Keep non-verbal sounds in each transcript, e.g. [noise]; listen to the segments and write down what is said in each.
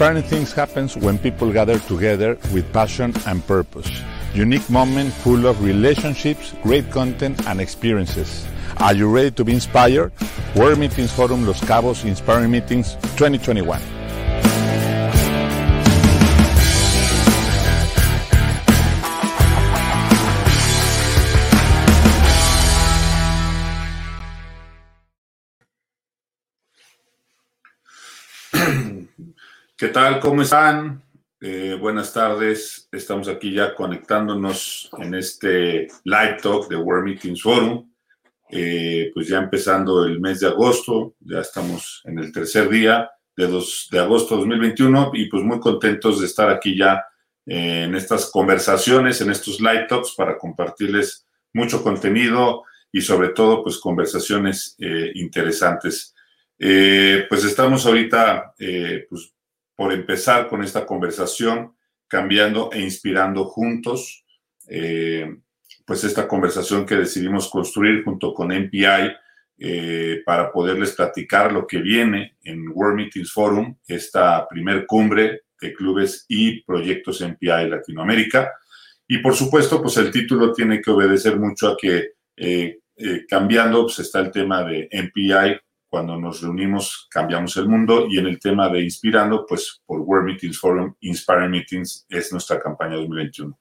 Inspiring things happens when people gather together with passion and purpose. Unique moment full of relationships, great content and experiences. Are you ready to be inspired? World Meetings Forum Los Cabos Inspiring Meetings 2021. ¿Qué tal? ¿Cómo están? Eh, buenas tardes. Estamos aquí ya conectándonos en este live talk de World Meetings Forum. Eh, pues ya empezando el mes de agosto, ya estamos en el tercer día de, dos, de agosto 2021 y pues muy contentos de estar aquí ya eh, en estas conversaciones, en estos live talks para compartirles mucho contenido y sobre todo pues conversaciones interesantes. pues estamos ahorita pues por empezar con esta conversación, cambiando e inspirando juntos, eh, pues esta conversación que decidimos construir junto con MPI eh, para poderles platicar lo que viene en World Meetings Forum, esta primer cumbre de clubes y proyectos MPI Latinoamérica. Y por supuesto, pues el título tiene que obedecer mucho a que eh, cambiando, pues está el tema de MPI cuando nos reunimos cambiamos el mundo y en el tema de inspirando, pues por World Meetings Forum, Inspiring Meetings es nuestra campaña 2021.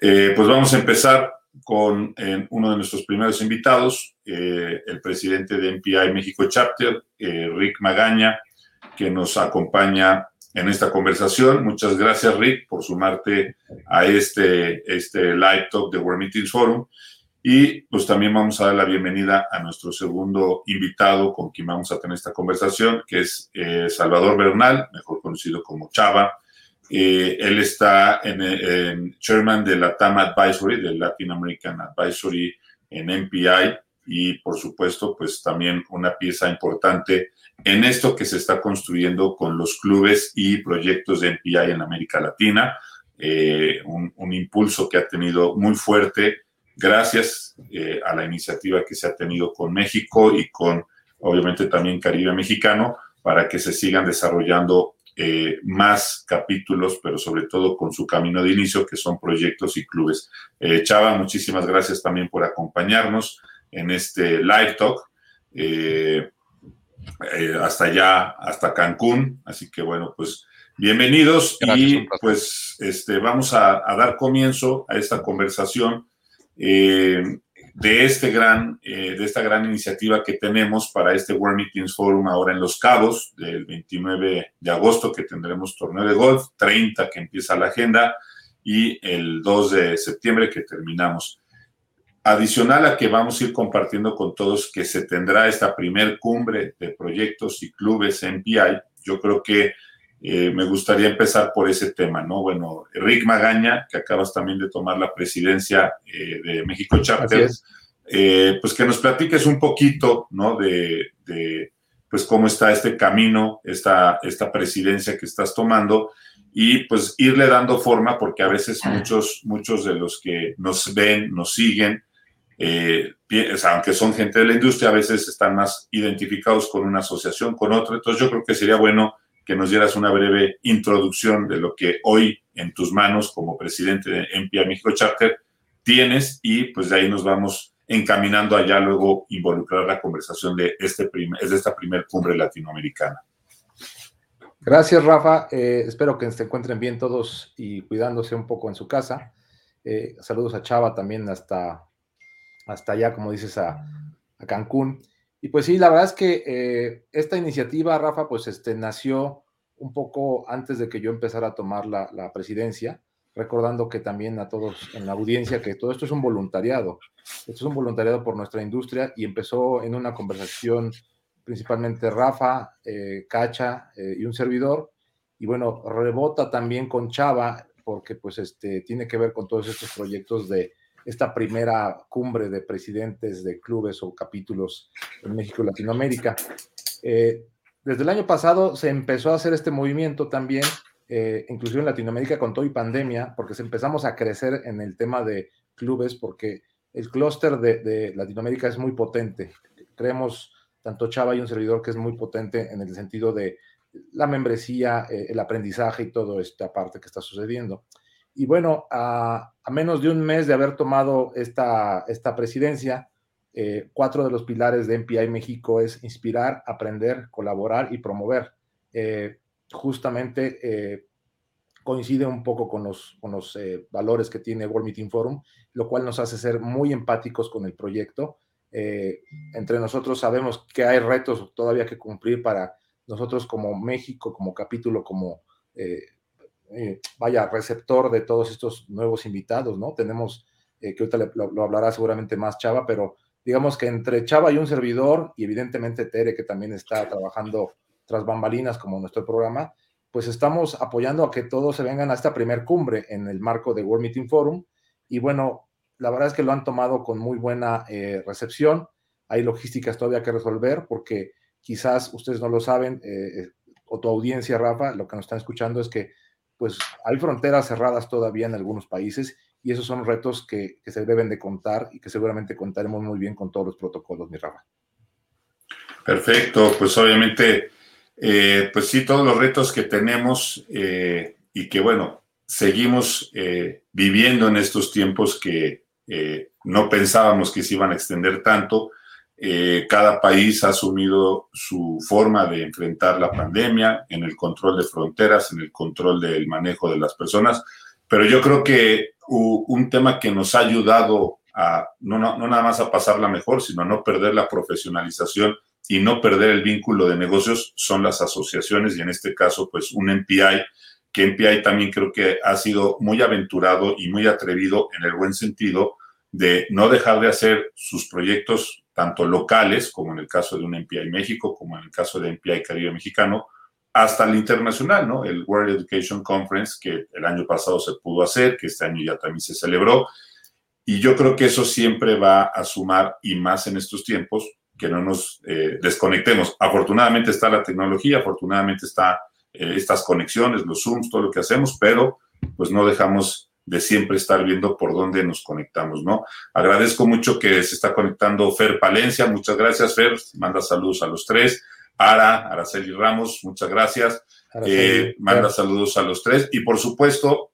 Eh, pues vamos a empezar con uno de nuestros primeros invitados, eh, el presidente de MPI México Chapter, eh, Rick Magaña, que nos acompaña en esta conversación. Muchas gracias, Rick, por sumarte a este, este live talk de World Meetings Forum. Y pues también vamos a dar la bienvenida a nuestro segundo invitado con quien vamos a tener esta conversación, que es eh, Salvador Bernal, mejor conocido como Chava. Eh, él está en, chairman de la TAM Advisory, del Latin American Advisory en MPI, y por supuesto, pues también una pieza importante en esto que se está construyendo con los clubes y proyectos de MPI en América Latina. Eh, un, un impulso que ha tenido muy fuerte gracias eh, a la iniciativa que se ha tenido con México y con, obviamente, también Caribe Mexicano, para que se sigan desarrollando eh, más capítulos, pero sobre todo con su camino de inicio, que son proyectos y clubes. Eh, Chava, muchísimas gracias también por acompañarnos en este live talk. hasta allá, hasta Cancún. Así que bueno, pues bienvenidos y pues este, vamos a, a dar comienzo a esta conversación eh, de, este gran, eh, de esta gran iniciativa que tenemos para este World Meetings Forum ahora en Los Cabos, del 29 de agosto que tendremos torneo de golf, 30 que empieza la agenda y el 2 de septiembre que terminamos. Adicional a que vamos a ir compartiendo con todos que se tendrá esta primer cumbre de proyectos y clubes MPI, yo creo que eh, me gustaría empezar por ese tema, ¿no? Bueno, Rick Magaña, que acabas también de tomar la presidencia eh, de México Chapter, eh, pues que nos platiques un poquito, ¿no? De, pues cómo está este camino, esta, esta presidencia que estás tomando y pues irle dando forma porque a veces muchos, muchos de los que nos ven, nos siguen, aunque son gente de la industria, a veces están más identificados con una asociación, con otra. Entonces yo creo que sería bueno que nos dieras una breve introducción de lo que hoy en tus manos como presidente de MPA México Charter tienes y pues de ahí nos vamos encaminando allá luego involucrar la conversación de, este de esta primer cumbre latinoamericana. Gracias, Rafa. Eh, espero que se encuentren bien todos y cuidándose un poco en su casa. Eh, saludos a Chava también hasta, hasta allá, como dices, a, a Cancún. Y pues sí, la verdad es que eh, esta iniciativa, Rafa, pues este, nació un poco antes de que yo empezara a tomar la, presidencia, recordando que también a todos en la audiencia que todo esto es un voluntariado. Esto es un voluntariado por nuestra industria y empezó en una conversación principalmente Rafa, eh, Cacha eh, y un servidor. Y bueno, rebota también con Chava porque pues este, tiene que ver con todos estos proyectos de esta primera cumbre de presidentes de clubes o capítulos en México y Latinoamérica. Eh, desde el año pasado se empezó a hacer este movimiento también, eh, inclusive en Latinoamérica con todo y pandemia, porque se empezamos a crecer en el tema de clubes, porque el clúster de, Latinoamérica es muy potente. Creemos, tanto Chava y un servidor, que es muy potente en el sentido de la membresía, el aprendizaje y todo esta parte que está sucediendo. Y bueno, a, menos de un mes de haber tomado esta, esta presidencia, cuatro de los pilares de MPI México es inspirar, aprender, colaborar y promover. justamente coincide un poco con los, con los eh, valores que tiene World Meeting Forum, lo cual nos hace ser muy empáticos con el proyecto. Eh, entre nosotros sabemos que hay retos todavía que cumplir para nosotros como México, como capítulo, como, eh, vaya, receptor de todos estos nuevos invitados, ¿no? Tenemos, que ahorita lo, lo, hablará seguramente más Chava, pero digamos que entre Chava y un servidor, y evidentemente Tere, que también está trabajando tras bambalinas como nuestro programa, pues estamos apoyando a que todos se vengan a esta primer cumbre en el marco de World Meeting Forum. Y bueno, la verdad es que lo han tomado con muy buena eh, recepción. Hay logísticas todavía que resolver porque quizás ustedes no lo saben, eh, eh, o tu audiencia, Rafa, lo que nos están escuchando es que pues hay fronteras cerradas todavía en algunos países y esos son retos que, que se deben de contar y que seguramente contaremos muy bien con todos los protocolos, mi Rafa. Perfecto, pues obviamente eh, pues sí, todos los retos que tenemos eh, y que, bueno, seguimos eh, viviendo en estos tiempos que no pensábamos que se iban a extender tanto. Cada país ha asumido su forma de enfrentar la pandemia en el control de fronteras, en el control del manejo de las personas, pero yo creo que un tema que nos ha ayudado a no, no, no nada más a pasarla mejor, sino a no perder la profesionalización y no perder el vínculo de negocios son las asociaciones y en este caso pues un MPI, que MPI también creo que ha sido muy aventurado y muy atrevido en el buen sentido de no dejar de hacer sus proyectos tanto locales, como en el caso de un MPI México, como en el caso de MPI Caribe Mexicano, hasta el internacional, ¿no? El World Education Conference, que el año pasado se pudo hacer, que este año ya también se celebró. Y yo creo que eso siempre va a sumar, y más en estos tiempos, que no nos eh, desconectemos. Afortunadamente está la tecnología, afortunadamente está eh, estas conexiones, los Zooms, todo lo que hacemos, pero pues no dejamos de siempre estar viendo por dónde nos conectamos, ¿no? Agradezco mucho que se está conectando Fer Palencia, muchas gracias Fer, manda saludos a los tres. Ara, Araceli Ramos, muchas gracias. Eh, manda saludos a los tres. Y por supuesto,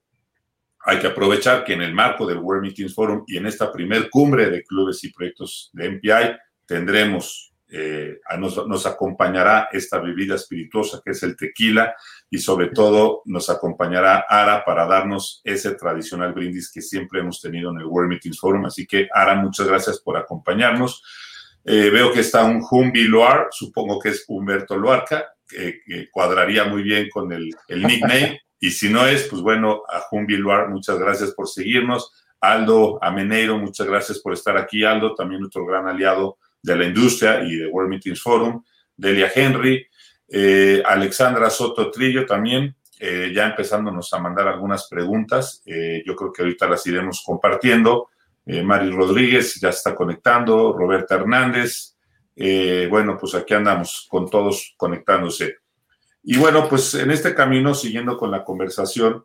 hay que aprovechar que en el marco del World Meetings Forum y en esta primer cumbre de clubes y proyectos de MPI, tendremos, eh, nos, nos, acompañará esta bebida espirituosa que es el tequila y sobre todo nos acompañará Ara para darnos ese tradicional brindis que siempre hemos tenido en el World Meetings Forum. Así que Ara, muchas gracias por acompañarnos. Eh, veo que está un Humbi Loar, supongo que es Humberto Loarca, que, cuadraría muy bien con el, el nickname. [laughs] y si no es, pues bueno, a Humbi Loar, muchas gracias por seguirnos. Aldo Ameneiro, muchas gracias por estar aquí. Aldo, también nuestro gran aliado de la industria y de World Meetings Forum, Delia Henry, eh, Alexandra Soto Trillo también, eh, ya empezándonos a mandar algunas preguntas. Eh, yo creo que ahorita las iremos compartiendo. Mari Rodríguez ya está conectando, Roberta Hernández. bueno, pues aquí andamos con todos conectándose. Y bueno, pues en este camino, siguiendo con la conversación,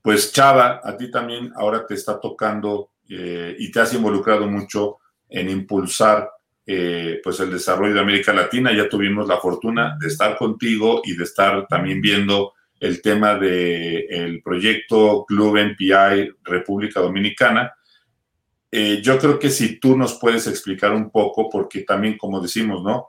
pues Chava, a ti también ahora te está tocando y te has involucrado mucho en impulsar eh, pues el desarrollo de América Latina. Ya tuvimos la fortuna de estar contigo y de estar también viendo el tema del el proyecto Club NPI República Dominicana. Eh, yo creo que si tú nos puedes explicar un poco, porque también, como decimos, ¿no?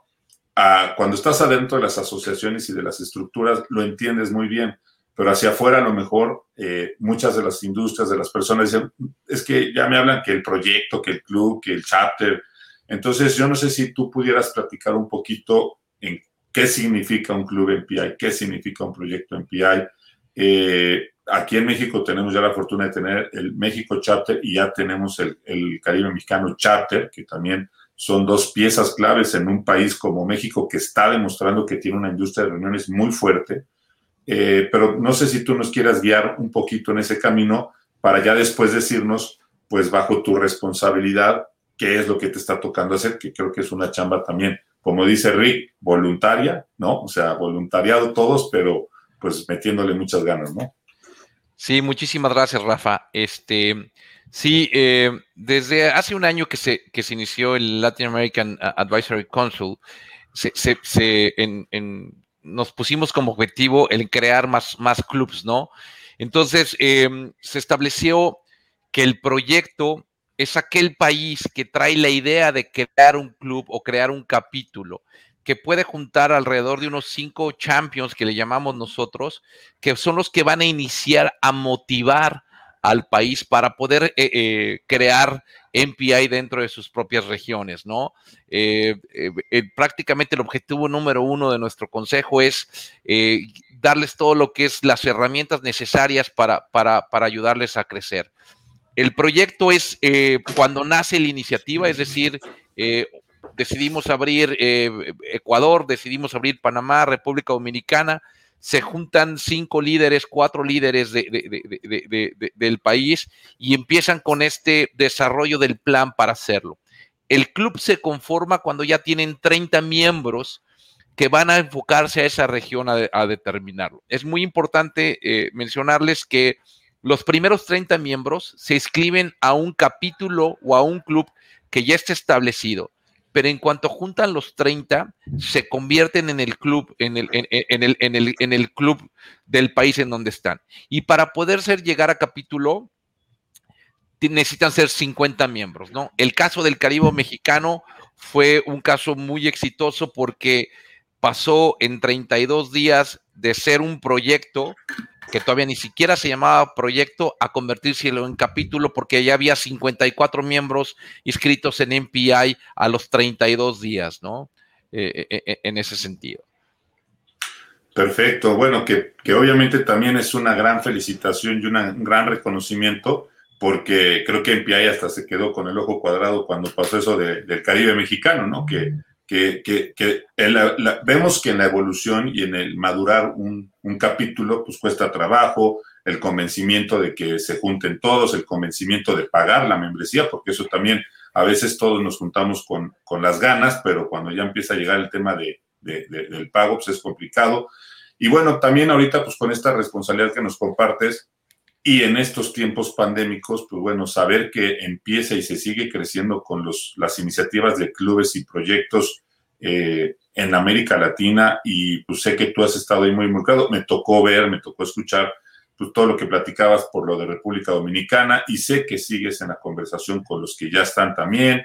cuando estás adentro de las asociaciones y de las estructuras, lo entiendes muy bien, pero hacia afuera a lo mejor eh, muchas de las industrias, de las personas dicen, es que ya me hablan que el proyecto, que el club, que el chapter. Entonces, yo no sé si tú pudieras platicar un poquito en qué significa un club MPI, qué significa un proyecto MPI. Eh, aquí en México tenemos ya la fortuna de tener el México Chapter y ya tenemos el, el Caribe Mexicano Chapter, que también son dos piezas claves en un país como México que está demostrando que tiene una industria de reuniones muy fuerte eh, pero no sé si tú nos quieras guiar un poquito en ese camino para ya después decirnos, pues bajo tu responsabilidad, qué es lo que te está tocando hacer, que creo que es una chamba también, como dice Rick, voluntaria, ¿no? O sea, voluntariado todos, pero pues metiéndole muchas ganas, ¿no? Sí, muchísimas gracias, Rafa. Este, sí, eh, desde hace un año que se, que se inició el Latin American Advisory Council, se, se, en nos pusimos como objetivo el crear más, más clubs, ¿no? Entonces, em, se estableció que el proyecto es aquel país que trae la idea de crear un club o crear un capítulo que puede juntar alrededor de unos cinco champions que le llamamos nosotros, que son los que van a iniciar a motivar al país para poder eh, eh, crear MPI dentro de sus propias regiones, ¿no? Eh, prácticamente el objetivo número uno de nuestro consejo es darles todo lo que es las herramientas necesarias para, para, para ayudarles a crecer. El proyecto es cuando nace la iniciativa, es decir, decidimos abrir Ecuador, decidimos abrir Panamá, República Dominicana, se juntan cinco líderes, cuatro líderes del país y empiezan con este desarrollo del plan para hacerlo. El club se conforma cuando ya tienen 30 miembros que van a enfocarse a esa región a, determinarlo. Es muy importante eh, mencionarles que los primeros 30 miembros se inscriben a un capítulo o a un club que ya está establecido pero en cuanto juntan los 30, se convierten en el club, en el, en, el, en el, en el club del país en donde están. Y para poder ser llegar a capítulo, necesitan ser 50 miembros, ¿no? El caso del Caribe mexicano fue un caso muy exitoso porque pasó en 32 días de ser un proyecto que todavía ni siquiera se llamaba proyecto, a convertirse en capítulo porque ya había 54 miembros inscritos en MPI a los 32 días, ¿no? Eh, eh, eh, en ese sentido. Perfecto, bueno, que, obviamente también es una gran felicitación y un gran reconocimiento, porque creo que MPI hasta se quedó con el ojo cuadrado cuando pasó eso del Caribe mexicano, ¿no? Que que, vemos que en la evolución y en el madurar un, capítulo, pues cuesta trabajo, el convencimiento de que se junten todos, el convencimiento de pagar la membresía, porque eso también a veces todos nos juntamos con, las ganas, pero cuando ya empieza a llegar el tema de, del pago, pues es complicado. Y bueno, también ahorita, pues con esta responsabilidad que nos compartes, y en estos tiempos pandémicos, pues bueno, saber que empieza y se sigue creciendo con los, las iniciativas de clubes y proyectos eh, en América Latina y pues sé que tú has estado ahí muy involucrado. Me tocó ver, me tocó escuchar pues, todo lo que platicabas por lo de República Dominicana y sé que sigues en la conversación con los que ya están también.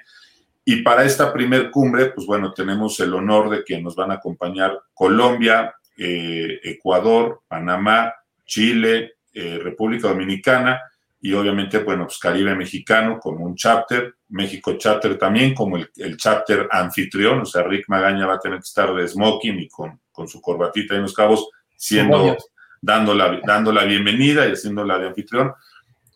Y para esta primer cumbre, pues bueno, tenemos el honor de que nos van a acompañar Colombia, eh, Ecuador, Panamá, Chile, eh, República Dominicana y obviamente, bueno, pues Caribe Mexicano como un chapter, México chapter también como el, chapter anfitrión, o sea, Rick Magaña va a tener que estar de smoking y con, con su corbatita en los cabos, siendo, dando la, dando la bienvenida y haciéndola de anfitrión.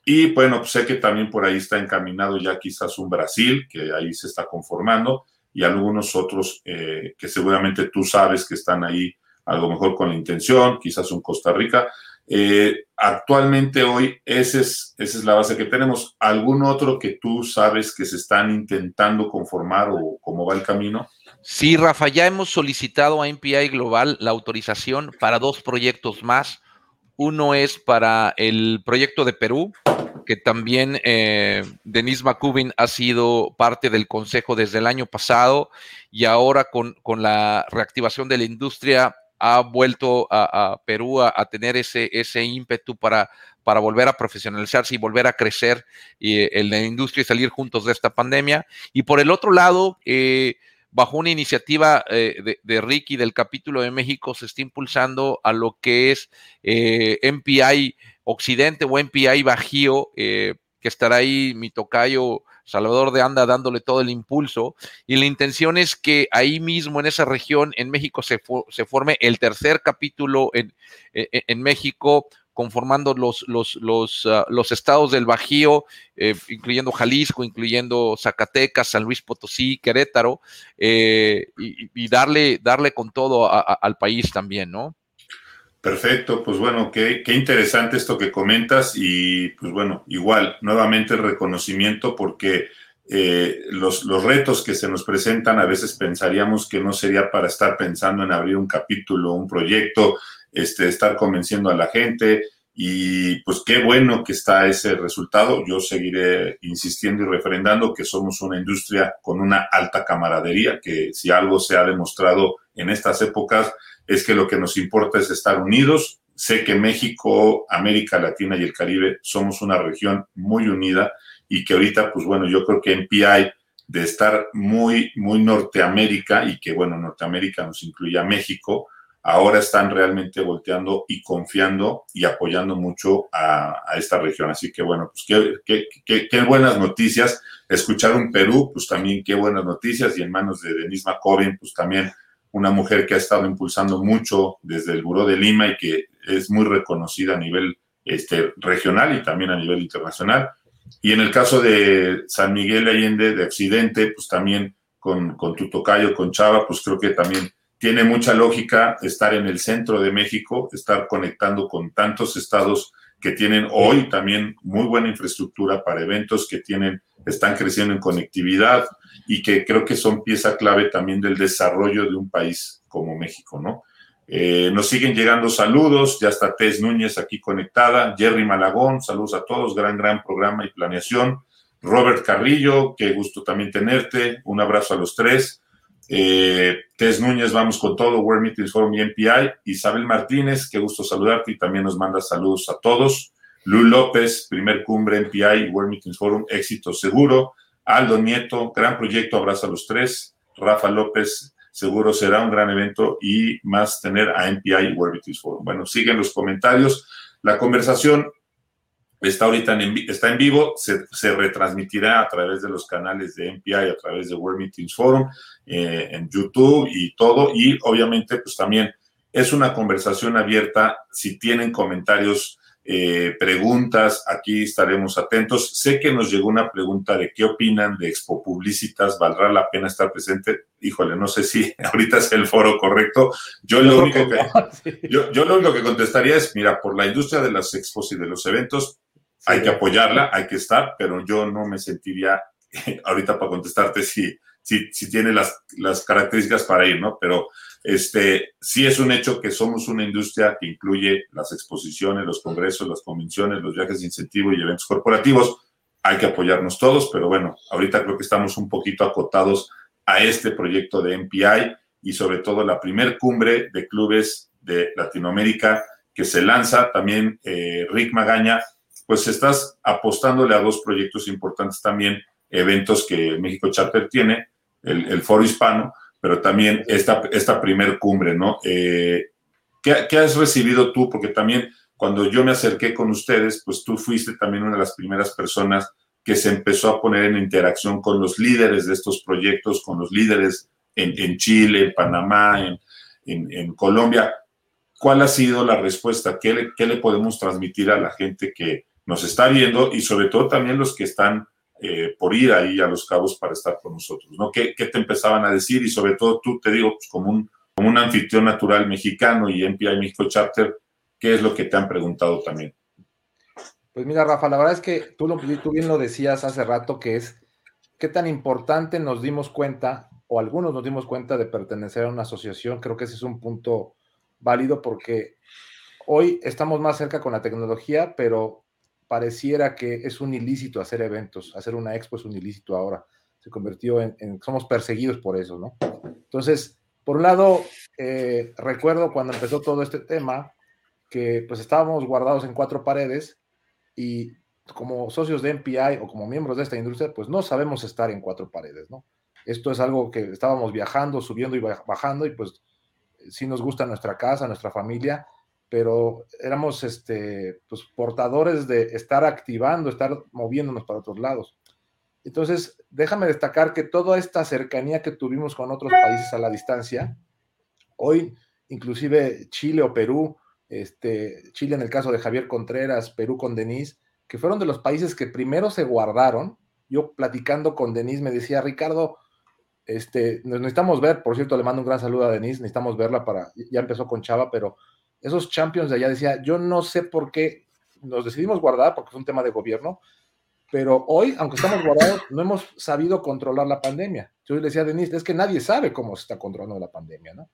Y bueno, pues sé que también por ahí está encaminado ya quizás un Brasil, que ahí se está conformando, y algunos otros eh, que seguramente tú sabes que están ahí, a lo mejor con la intención, quizás un Costa Rica. Eh, actualmente hoy es, esa es la base que tenemos. ¿Algún otro que tú sabes que se están intentando conformar o cómo va el camino? Sí, Rafa, ya hemos solicitado a MPI Global la autorización para dos proyectos más. Uno es para el proyecto de Perú, que también eh, Denise McCubin ha sido parte del consejo desde el año pasado y ahora con, con la reactivación de la industria ha vuelto a, Perú a, tener ese, ese ímpetu para, para volver a profesionalizarse y volver a crecer y, en la industria y salir juntos de esta pandemia. Y por el otro lado, eh, bajo una iniciativa eh, de, de, Ricky del capítulo de México, se está impulsando a lo que es eh, MPI Occidente o MPI Bajío, que estará ahí mi tocayo Salvador de Anda dándole todo el impulso. Y la intención es que ahí mismo, en esa región, en México, se, se forme el tercer capítulo en, e, e, en, México, conformando los, los, los, ah, los estados del Bajío, eh, incluyendo Jalisco, incluyendo Zacatecas, San Luis Potosí, Querétaro, eh, y, darle, darle con todo al país también, ¿no? Perfecto, pues bueno, qué, interesante esto que comentas y pues bueno, igual, nuevamente el reconocimiento porque eh, los, los, retos que se nos presentan a veces pensaríamos que no sería para estar pensando en abrir un capítulo, un proyecto, este, estar convenciendo a la gente y pues qué bueno que está ese resultado. Yo seguiré insistiendo y refrendando que somos una industria con una alta camaradería, que si algo se ha demostrado en estas épocas es que lo que nos importa es estar unidos. Sé que México, América Latina y el Caribe somos una región muy unida y que ahorita, pues bueno, yo creo que en PI de estar muy, muy Norteamérica y que, bueno, Norteamérica nos incluye a México, ahora están realmente volteando y confiando y apoyando mucho a, esta región. Así que, bueno, pues qué, qué, qué, buenas noticias. Escuchar un Perú, pues también qué buenas noticias. Y en manos de Denise McCovin, pues también una mujer que ha estado impulsando mucho desde el Buró de Lima y que es muy reconocida a nivel este, regional y también a nivel internacional. Y en el caso de San Miguel Allende, de Occidente, pues también con, con tu tocayo, con Chava, pues creo que también tiene mucha lógica estar en el centro de México, estar conectando con tantos estados que tienen hoy también muy buena infraestructura para eventos, que tienen, están creciendo en conectividad y que creo que son pieza clave también del desarrollo de un país como México, ¿no? Eh, nos siguen llegando saludos, ya está Tess Núñez aquí conectada, Jerry Malagón, saludos a todos, gran, gran programa y planeación. Robert Carrillo, qué gusto también tenerte, un abrazo a los tres. Eh, Tess Núñez, vamos con todo, World Meetings Forum y MPI. Isabel Martínez, qué gusto saludarte y también nos manda saludos a todos. Lu López, primer cumbre MPI World Meetings Forum, éxito seguro. Aldo Nieto, gran proyecto, abrazo a los tres. Rafa López, seguro será un gran evento y más tener a MPI World Forum. Bueno, siguen los comentarios. La conversación está ahorita en, está en vivo, se, retransmitirá a través de los canales de MPI, a través de World Meetings Forum, eh, en YouTube y todo. Y obviamente, pues también es una conversación abierta. Si tienen comentarios eh, preguntas, aquí estaremos atentos. Sé que nos llegó una pregunta de qué opinan de Expo Publicitas, ¿valdrá la pena estar presente? Híjole, no sé si [laughs] ahorita es el foro correcto. Yo lo, único que, [laughs] yo, yo lo único que contestaría es, mira, por la industria de las expos y de los eventos, hay que apoyarla, hay que estar, pero yo no me sentiría [laughs] ahorita para contestarte si, si, si tiene las, las características para ir, ¿no? Pero este, sí es un hecho que somos una industria que incluye las exposiciones, los congresos, las convenciones, los viajes de incentivo y eventos corporativos. Hay que apoyarnos todos, pero bueno, ahorita creo que estamos un poquito acotados a este proyecto de MPI y sobre todo la primer cumbre de clubes de Latinoamérica que se lanza. También eh, Rick Magaña, pues estás apostándole a dos proyectos importantes también, eventos que México Charter tiene, el, el Foro Hispano, pero también esta, esta primer cumbre, ¿no? Eh, ¿qué, has recibido tú? Porque también cuando yo me acerqué con ustedes, pues tú fuiste también una de las primeras personas que se empezó a poner en interacción con los líderes de estos proyectos, con los líderes en, Chile, en Panamá, en, en, Colombia. ¿Cuál ha sido la respuesta? ¿Qué le, ¿Qué le podemos transmitir a la gente que nos está viendo y sobre todo también los que están eh, por ir ahí a los cabos para estar con nosotros, ¿no? ¿Qué, te empezaban a decir? Y sobre todo tú, te digo, pues como un, como un anfitrión natural mexicano y MPI México Charter, ¿qué es lo que te han preguntado también? Pues mira, Rafa, la verdad es que tú, lo, tú bien lo decías hace rato, que es qué tan importante nos dimos cuenta, o algunos nos dimos cuenta de pertenecer a una asociación. Creo que ese es un punto válido porque hoy estamos más cerca con la tecnología, pero pareciera que es un ilícito hacer eventos, hacer una expo es un ilícito ahora, se convirtió en, somos perseguidos por eso, ¿no? Entonces, por un lado, eh, recuerdo cuando empezó todo este tema, que pues estábamos guardados en cuatro paredes y como socios de MPI o como miembros de esta industria, pues no sabemos estar en cuatro paredes, ¿no? Esto es algo que estábamos viajando, subiendo y bajando y pues sí nos gusta nuestra casa, nuestra familia, pero éramos este, pues, portadores de estar activando, estar moviéndonos para otros lados. Entonces, déjame destacar que toda esta cercanía que tuvimos con otros países a la distancia, hoy inclusive Chile o Perú, este, Chile en el caso de Javier Contreras, Perú con Denise, que fueron de los países que primero se guardaron. Yo platicando con Denise me decía, Ricardo, este, necesitamos ver, por cierto, le mando un gran saludo a Denise, necesitamos verla para, ya empezó con Chava, pero esos champions de allá decía, yo no sé por qué nos decidimos guardar, porque fue un tema de gobierno, pero hoy, aunque estamos [laughs] guardados, no hemos sabido controlar la pandemia. Yo le decía a Denise, es que nadie sabe cómo se está controlando la pandemia, ¿no?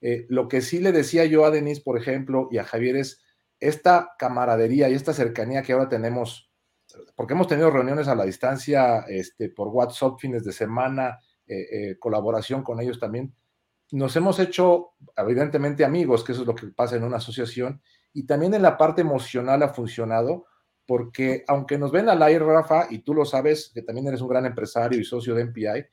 Eh, lo que sí le decía yo a Denise, por ejemplo, y a Javier es esta camaradería y esta cercanía que ahora tenemos, porque hemos tenido reuniones a la distancia, este, por WhatsApp, fines de semana, eh, eh, colaboración con ellos también, nos hemos hecho evidentemente amigos, que eso es lo que pasa en una asociación, y también en la parte emocional ha funcionado, porque aunque nos ven al aire, Rafa, y tú lo sabes, que también eres un gran empresario y socio de MPI,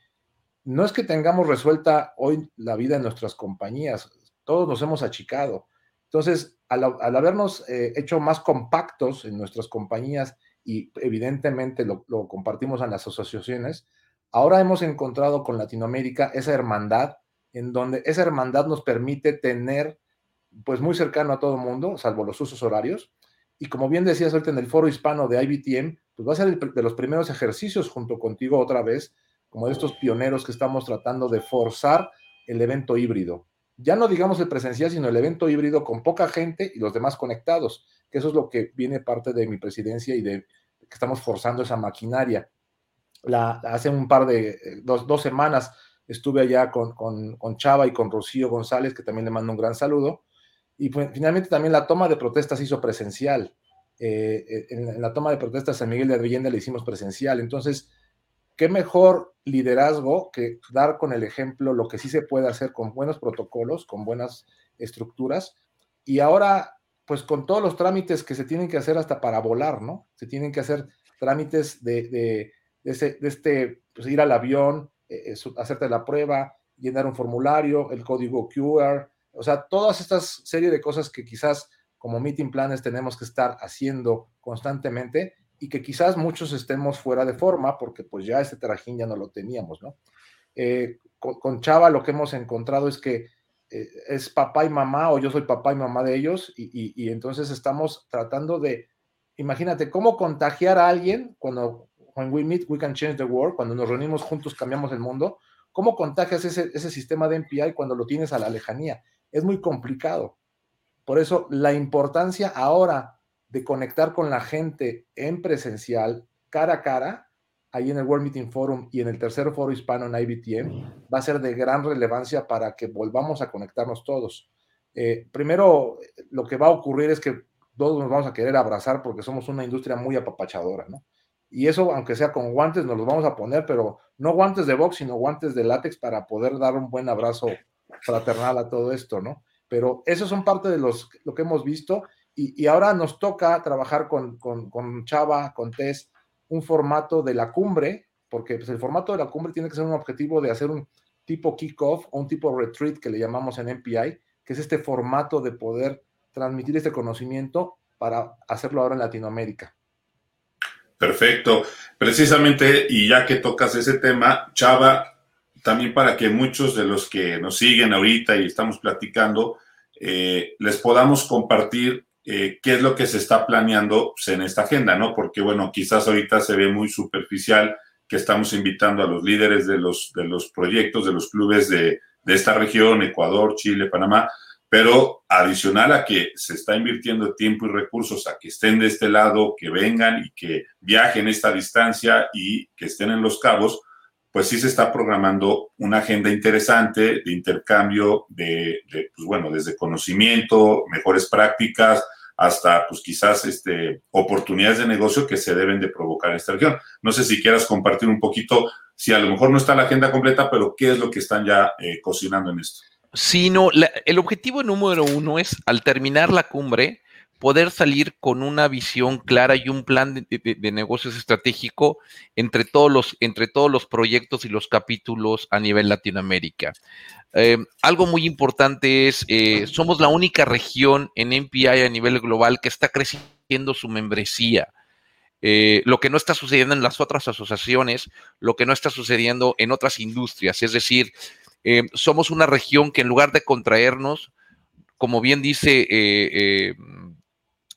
no es que tengamos resuelta hoy la vida en nuestras compañías, todos nos hemos achicado. Entonces, al, habernos eh, hecho más compactos en nuestras compañías y evidentemente lo compartimos en las asociaciones, ahora hemos encontrado con Latinoamérica esa hermandad en donde esa hermandad nos permite tener pues muy cercano a todo el mundo, salvo los usos horarios. Y como bien decías ahorita en el foro hispano de IBTM, pues va a ser de los primeros ejercicios junto contigo otra vez, como de estos pioneros que estamos tratando de forzar el evento híbrido. Ya no digamos el presencial, sino el evento híbrido con poca gente y los demás conectados, que eso es lo que viene parte de mi presidencia y de que estamos forzando esa maquinaria. La, hace un par de, eh, dos, dos semanas estuve allá con, con, Chava y con Rocío González, que también le mando un gran saludo. Y finalmente también la toma de protestas hizo presencial. Eh, eh, en, la toma de protestas San Miguel de Allende le hicimos presencial. Entonces, qué mejor liderazgo que dar con el ejemplo lo que sí se puede hacer con buenos protocolos, con buenas estructuras. Y ahora, pues con todos los trámites que se tienen que hacer hasta para volar, ¿no? Se tienen que hacer trámites de, de, de, este, pues ir al avión, eh, hacerte la prueba, llenar un formulario, el código QR, o sea, todas estas serie de cosas que quizás como meeting planes tenemos que estar haciendo constantemente y que quizás muchos estemos fuera de forma porque pues ya este trajín ya no lo teníamos, ¿no? Eh, con, Chava lo que hemos encontrado es que eh, es papá y mamá o yo soy papá y mamá de ellos y, y entonces estamos tratando de, imagínate, cómo contagiar a alguien cuando when we meet, we can change the world, cuando nos reunimos juntos cambiamos el mundo, ¿cómo contagias ese, sistema de MPI cuando lo tienes a la lejanía? Es muy complicado. Por eso la importancia ahora de conectar con la gente en presencial, cara a cara, ahí en el World Meeting Forum y en el tercer foro hispano en IBTM, va a ser de gran relevancia para que volvamos a conectarnos todos. Eh, primero, lo que va a ocurrir es que todos nos vamos a querer abrazar porque somos una industria muy apapachadora, ¿no? Y eso, aunque sea con guantes, nos los vamos a poner, pero no guantes de box, sino guantes de látex para poder dar un buen abrazo fraternal a todo esto, ¿no? Pero eso son parte de los, lo que hemos visto y, ahora nos toca trabajar con, con, Chava, con Tess, un formato de la cumbre, porque pues, el formato de la cumbre tiene que ser un objetivo de hacer un tipo kickoff o un tipo retreat que le llamamos en MPI, que es este formato de poder transmitir este conocimiento para hacerlo ahora en Latinoamérica. Perfecto. Precisamente, y ya que tocas ese tema, Chava, también para que muchos de los que nos siguen ahorita y estamos platicando, eh, les podamos compartir eh, qué es lo que se está planeando pues, en esta agenda, ¿no? Porque, bueno, quizás ahorita se ve muy superficial que estamos invitando a los líderes de los, de los proyectos, de los clubes de, de esta región, Ecuador, Chile, Panamá, pero adicional a que se está invirtiendo tiempo y recursos a que estén de este lado, que vengan y que viajen esta distancia y que estén en los cabos, pues sí se está programando una agenda interesante de intercambio de, pues bueno, desde conocimiento, mejores prácticas, hasta pues quizás este, oportunidades de negocio que se deben de provocar en esta región. No sé si quieras compartir un poquito, si a lo mejor no está la agenda completa, pero qué es lo que están ya eh, cocinando en esto sino el objetivo número uno es, al terminar la cumbre, poder salir con una visión clara y un plan de, negocios estratégico entre todos, los, entre todos los proyectos y los capítulos a nivel Latinoamérica. Eh, algo muy importante es, eh, somos la única región en MPI a nivel global que está creciendo su membresía. Eh, lo que no está sucediendo en las otras asociaciones, lo que no está sucediendo en otras industrias. Es decir, eh, somos una región que en lugar de contraernos, como bien dice eh, eh,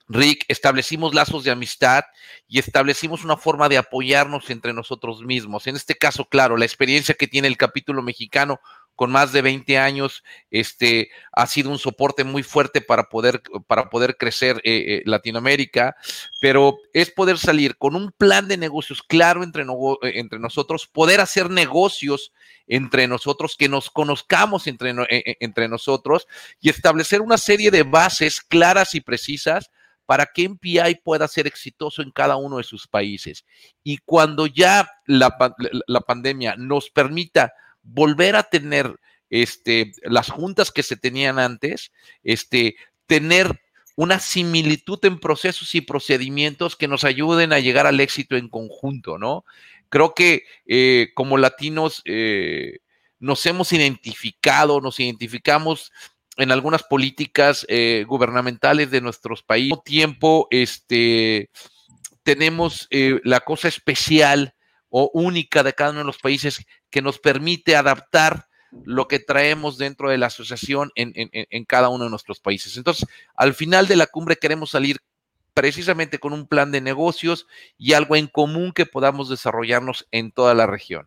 Rick, establecimos lazos de amistad y establecimos una forma de apoyarnos entre nosotros mismos. En este caso, claro, la experiencia que tiene el capítulo mexicano con más de 20 años, este, ha sido un soporte muy fuerte para poder, para poder crecer Latinoamérica, pero es poder salir con un plan de negocios claro entre, entre nosotros, poder hacer negocios entre nosotros, que nos conozcamos entre, entre nosotros y establecer una serie de bases claras y precisas para que MPI pueda ser exitoso en cada uno de sus países. Y cuando ya la, la pandemia nos permita volver a tener este, las juntas que se tenían antes, este, tener una similitud en procesos y procedimientos que nos ayuden a llegar al éxito en conjunto, ¿no? Creo que eh, como latinos eh, nos hemos identificado, nos identificamos en algunas políticas eh, gubernamentales de nuestros países. Tiempo, este, tenemos la cosa especial o única de cada uno de los países que nos permite adaptar lo que traemos dentro de la asociación en, cada uno de nuestros países. Entonces, al final de la cumbre queremos salir precisamente con un plan de negocios y algo en común que podamos desarrollarnos en toda la región.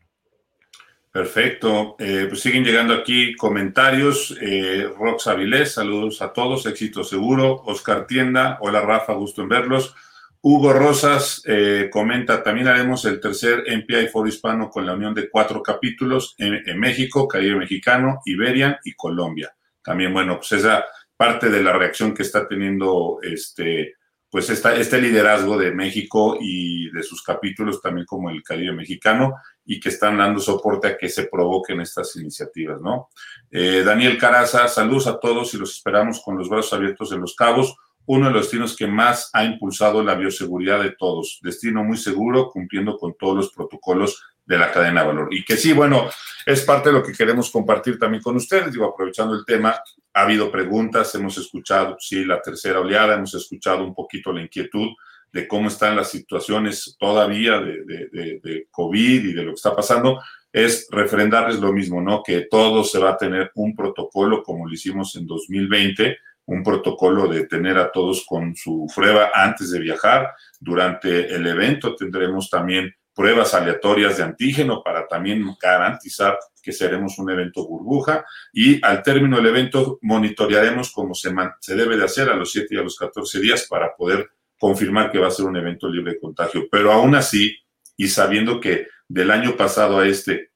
Perfecto. Eh, pues siguen llegando aquí comentarios. Eh, Rox saludos a todos, éxito seguro. Oscar Tienda, hola Rafa, gusto en verlos. Hugo Rosas eh, comenta, también haremos el tercer MPI Foro Hispano con la unión de cuatro capítulos en, México, Caribe Mexicano, Iberia y Colombia. También, bueno, pues esa parte de la reacción que está teniendo este, pues esta, este liderazgo de México y de sus capítulos, también como el Caribe Mexicano, y que están dando soporte a que se provoquen estas iniciativas, ¿no? Eh, Daniel Caraza, saludos a todos y los esperamos con los brazos abiertos en los cabos uno de los destinos que más ha impulsado la bioseguridad de todos. Destino muy seguro, cumpliendo con todos los protocolos de la cadena de valor. Y que sí, bueno, es parte de lo que queremos compartir también con ustedes. Digo, aprovechando el tema, ha habido preguntas, hemos escuchado, sí, la tercera oleada, hemos escuchado un poquito la inquietud de cómo están las situaciones todavía de, de, COVID y de lo que está pasando, es refrendarles lo mismo, ¿no? Que todo se va a tener un protocolo como lo hicimos en 2020 un protocolo de tener a todos con su prueba antes de viajar. Durante el evento tendremos también pruebas aleatorias de antígeno para también garantizar que seremos un evento burbuja y al término del evento monitorearemos cómo se, se debe de hacer a los 7 y a los 14 días para poder confirmar que va a ser un evento libre de contagio. Pero aún así, y sabiendo que del año pasado a este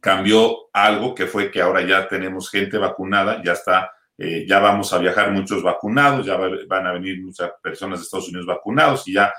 cambió algo que fue que ahora ya tenemos gente vacunada, ya está eh, ya vamos a viajar muchos vacunados, ya van a venir muchas personas de Estados Unidos vacunados y ya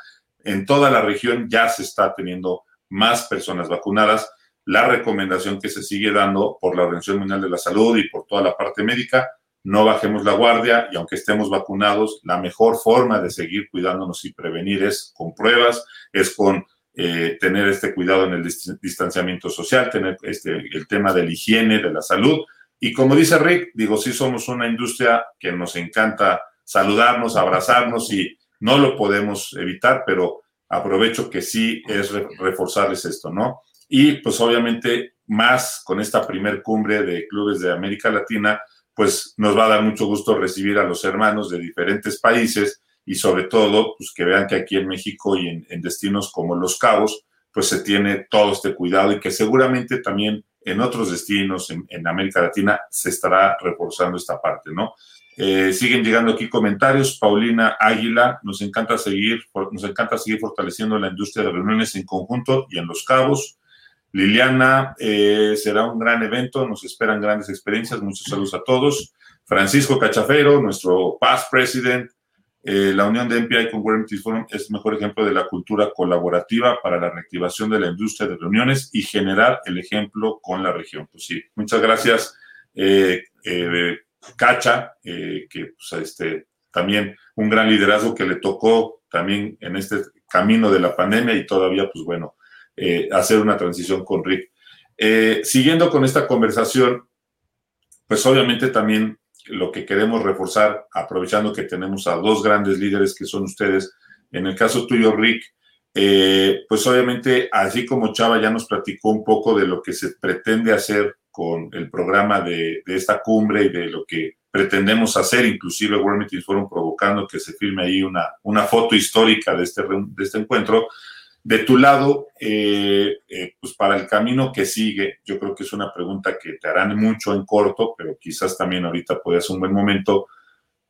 en toda la región ya se está teniendo más personas vacunadas. La recomendación que se sigue dando por la Organización Mundial de la Salud y por toda la parte médica, no bajemos la guardia y aunque estemos vacunados, la mejor forma de seguir cuidándonos y prevenir es con pruebas, es con eh, tener este cuidado en el distanciamiento social, tener este, el tema de la higiene, de la salud y como dice Rick, digo, sí somos una industria que nos encanta saludarnos, abrazarnos y no lo podemos evitar, pero aprovecho que sí es reforzarles esto, ¿no? Y pues obviamente más con esta primer cumbre de clubes de América Latina, pues nos va a dar mucho gusto recibir a los hermanos de diferentes países y sobre todo, pues que vean que aquí en México y en, en destinos como Los Cabos, pues se tiene todo este cuidado y que seguramente también en otros destinos en, América Latina se estará reforzando esta parte, ¿no? Eh, siguen llegando aquí comentarios. Paulina Águila, nos encanta seguir, nos encanta seguir fortaleciendo la industria de reuniones en conjunto y en los cabos. Liliana, eh, será un gran evento, nos esperan grandes experiencias. Muchos saludos a todos. Francisco Cachafero, nuestro past president, eh, la unión de MPI con World Forum es el mejor ejemplo de la cultura colaborativa para la reactivación de la industria de reuniones y generar el ejemplo con la región. Pues sí, muchas gracias, eh, eh, Cacha, que pues, este, también un gran liderazgo que le tocó también en este camino de la pandemia y todavía, pues bueno, hacer una transición con Rick. siguiendo con esta conversación, pues obviamente también lo que queremos reforzar, aprovechando que tenemos a dos grandes líderes que son ustedes, en el caso tuyo, Rick, eh, pues obviamente, así como Chava ya nos platicó un poco de lo que se pretende hacer con el programa de, esta cumbre y de lo que pretendemos hacer, inclusive World Meetings Forum provocando que se firme ahí una, una foto histórica de este, de este encuentro, de tu lado, eh, eh, pues para el camino que sigue, yo creo que es una pregunta que te harán mucho en corto, pero quizás también ahorita puede ser un buen momento.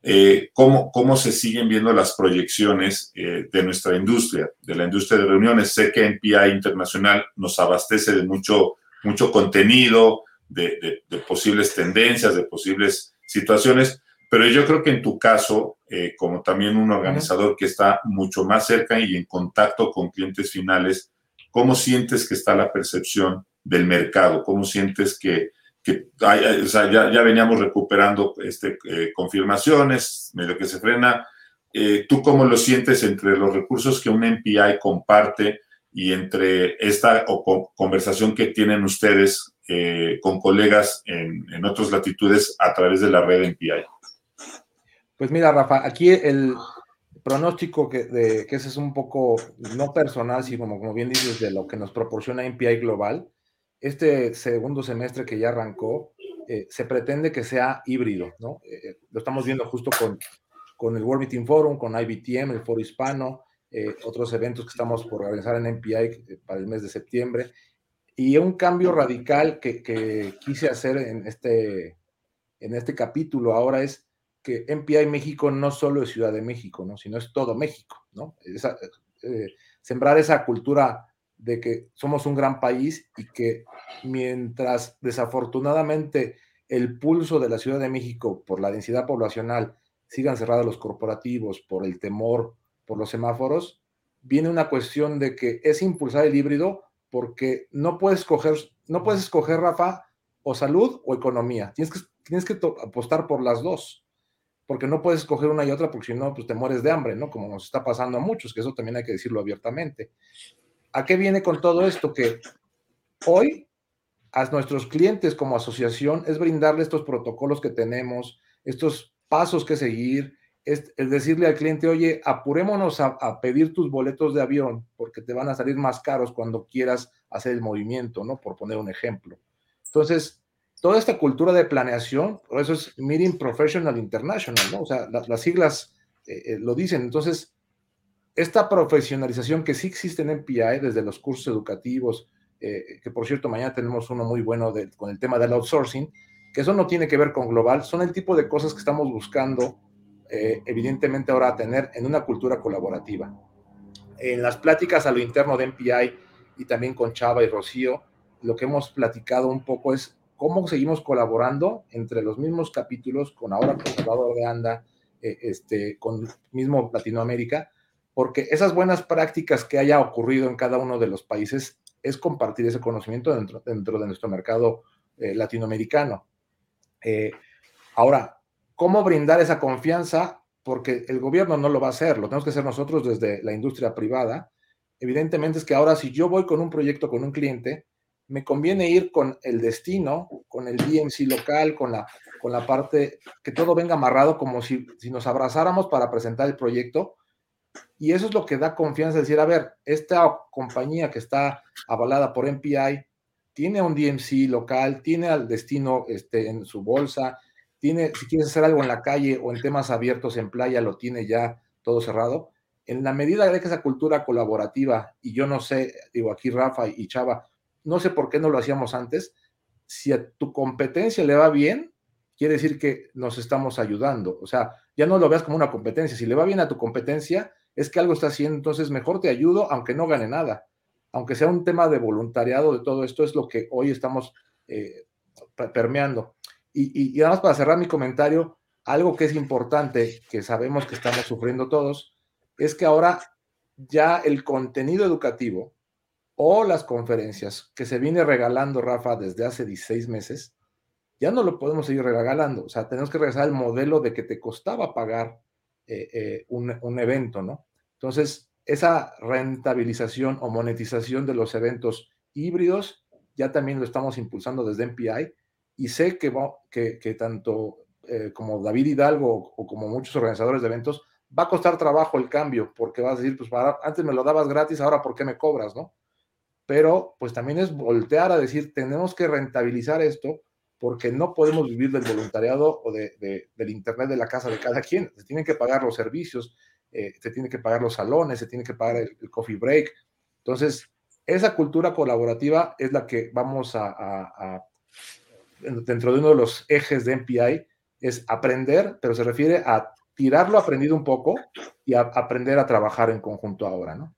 Eh, ¿cómo, ¿Cómo se siguen viendo las proyecciones de nuestra industria, de la industria de reuniones? Sé que NPI Internacional nos abastece de mucho, mucho contenido, de posibles tendencias, de posibles situaciones, pero yo creo que en tu caso, eh, como también un organizador que está mucho más cerca y en contacto con clientes finales, ¿cómo sientes que está la percepción del mercado? ¿Cómo sientes que, que ya, veníamos recuperando este, eh, confirmaciones, medio que se frena. Eh, ¿Tú cómo lo sientes entre los recursos que un MPI comparte y entre esta conversación que tienen ustedes eh, con colegas en, en, otras latitudes a través de la red MPI? Pues mira, Rafa, aquí el pronóstico que, de, que ese es un poco no personal, sino como, como bien dices, de lo que nos proporciona MPI Global, este segundo semestre que ya arrancó, eh, se pretende que sea híbrido, ¿no? Eh, eh, lo estamos viendo justo con, con el World Meeting Forum, con IBTM, el Foro Hispano, otros eventos que estamos por organizar en MPI para el mes de septiembre, y un cambio radical que, que quise hacer en este, en este capítulo ahora es que MPI México no solo es Ciudad de México, ¿no? sino es todo México, ¿no? sembrar esa cultura de que somos un gran país y que mientras desafortunadamente el pulso de la Ciudad de México por la densidad poblacional sigan cerrados los corporativos, por el temor, por los semáforos, viene una cuestión de que es impulsar el híbrido porque no puedes escoger, no puedes escoger, Rafa, o salud o economía. Tienes que, tienes que apostar por las dos, porque no puedes escoger una y otra porque si no, pues te mueres de hambre, ¿no? Como nos está pasando a muchos, que eso también hay que decirlo abiertamente. ¿A qué viene con todo esto? Que hoy a nuestros clientes como asociación es brindarle estos protocolos que tenemos, estos pasos que seguir, es, decirle al cliente, oye, apurémonos a, a, pedir tus boletos de avión porque te van a salir más caros cuando quieras hacer el movimiento, ¿no? Por poner un ejemplo. Entonces, toda esta cultura de planeación, por eso es Meeting Professional International, ¿no? O sea, las siglas eh, eh, lo dicen. Entonces, esta profesionalización que sí existe en MPI desde los cursos educativos, eh, que por cierto mañana tenemos uno muy bueno con el tema del outsourcing, que eso no tiene que ver con global, son el tipo de cosas que estamos buscando eh, evidentemente ahora tener en una cultura colaborativa. En las pláticas a lo interno de MPI y también con Chava y Rocío, lo que hemos platicado un poco es cómo seguimos colaborando entre los mismos capítulos, con ahora con Salvador de Anda, eh, este, con mismo Latinoamérica, porque esas buenas prácticas que haya ocurrido en cada uno de los países es compartir ese conocimiento dentro, dentro de nuestro mercado eh, latinoamericano. Eh, ahora, ¿cómo brindar esa confianza? Porque el gobierno no lo va a hacer, lo tenemos que hacer nosotros desde la industria privada. Evidentemente es que ahora si yo voy con un proyecto con un cliente, me conviene ir con el destino, con el DMC local, con la, con la parte, que todo venga amarrado como si, si nos abrazáramos para presentar el proyecto y eso es lo que da confianza, decir, a ver, esta compañía que está avalada por MPI tiene un DMC local, tiene al destino este, en su bolsa, tiene, si quieres hacer algo en la calle o en temas abiertos en playa, lo tiene ya todo cerrado. En la medida de que esa cultura colaborativa, y yo no sé, digo aquí Rafa y Chava, no sé por qué no lo hacíamos antes, si a tu competencia le va bien, quiere decir que nos estamos ayudando. O sea, ya no lo veas como una competencia. Si le va bien a tu competencia, es que algo está haciendo, entonces mejor te ayudo aunque no gane nada. Aunque sea un tema de voluntariado de todo esto, es lo que hoy estamos eh, permeando. Y, y, además para cerrar mi comentario, algo que es importante, que sabemos que estamos sufriendo todos, es que ahora ya el contenido educativo o las conferencias que se viene regalando, Rafa, desde hace 16 meses, ya no lo podemos seguir regalando. O sea, tenemos que regresar al modelo de que te costaba pagar eh, eh, un, evento, ¿no? Entonces, esa rentabilización o monetización de los eventos híbridos ya también lo estamos impulsando desde MPI y sé que, que, tanto eh, como David Hidalgo o como muchos organizadores de eventos va a costar trabajo el cambio porque vas a decir, pues antes me lo dabas gratis, ahora ¿por qué me cobras, no? Pero pues también es voltear a decir, tenemos que rentabilizar esto porque no podemos vivir del voluntariado o de, del Internet de la casa de cada quien. Se tienen que pagar los servicios, eh, se tienen que pagar los salones, se tiene que pagar el, coffee break. Entonces, esa cultura colaborativa es la que vamos a, dentro de uno de los ejes de MPI, es aprender, pero se refiere a tirar lo aprendido un poco y a aprender a trabajar en conjunto ahora, ¿no?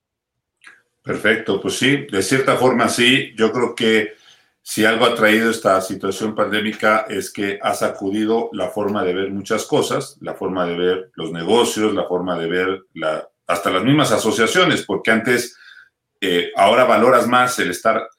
Perfecto, pues sí, de cierta forma sí, yo creo que si algo ha traído esta situación pandémica es que ha sacudido la forma de ver muchas cosas, la forma de ver los negocios, la forma de ver la, hasta las mismas asociaciones, porque antes, eh, ahora valoras más el estar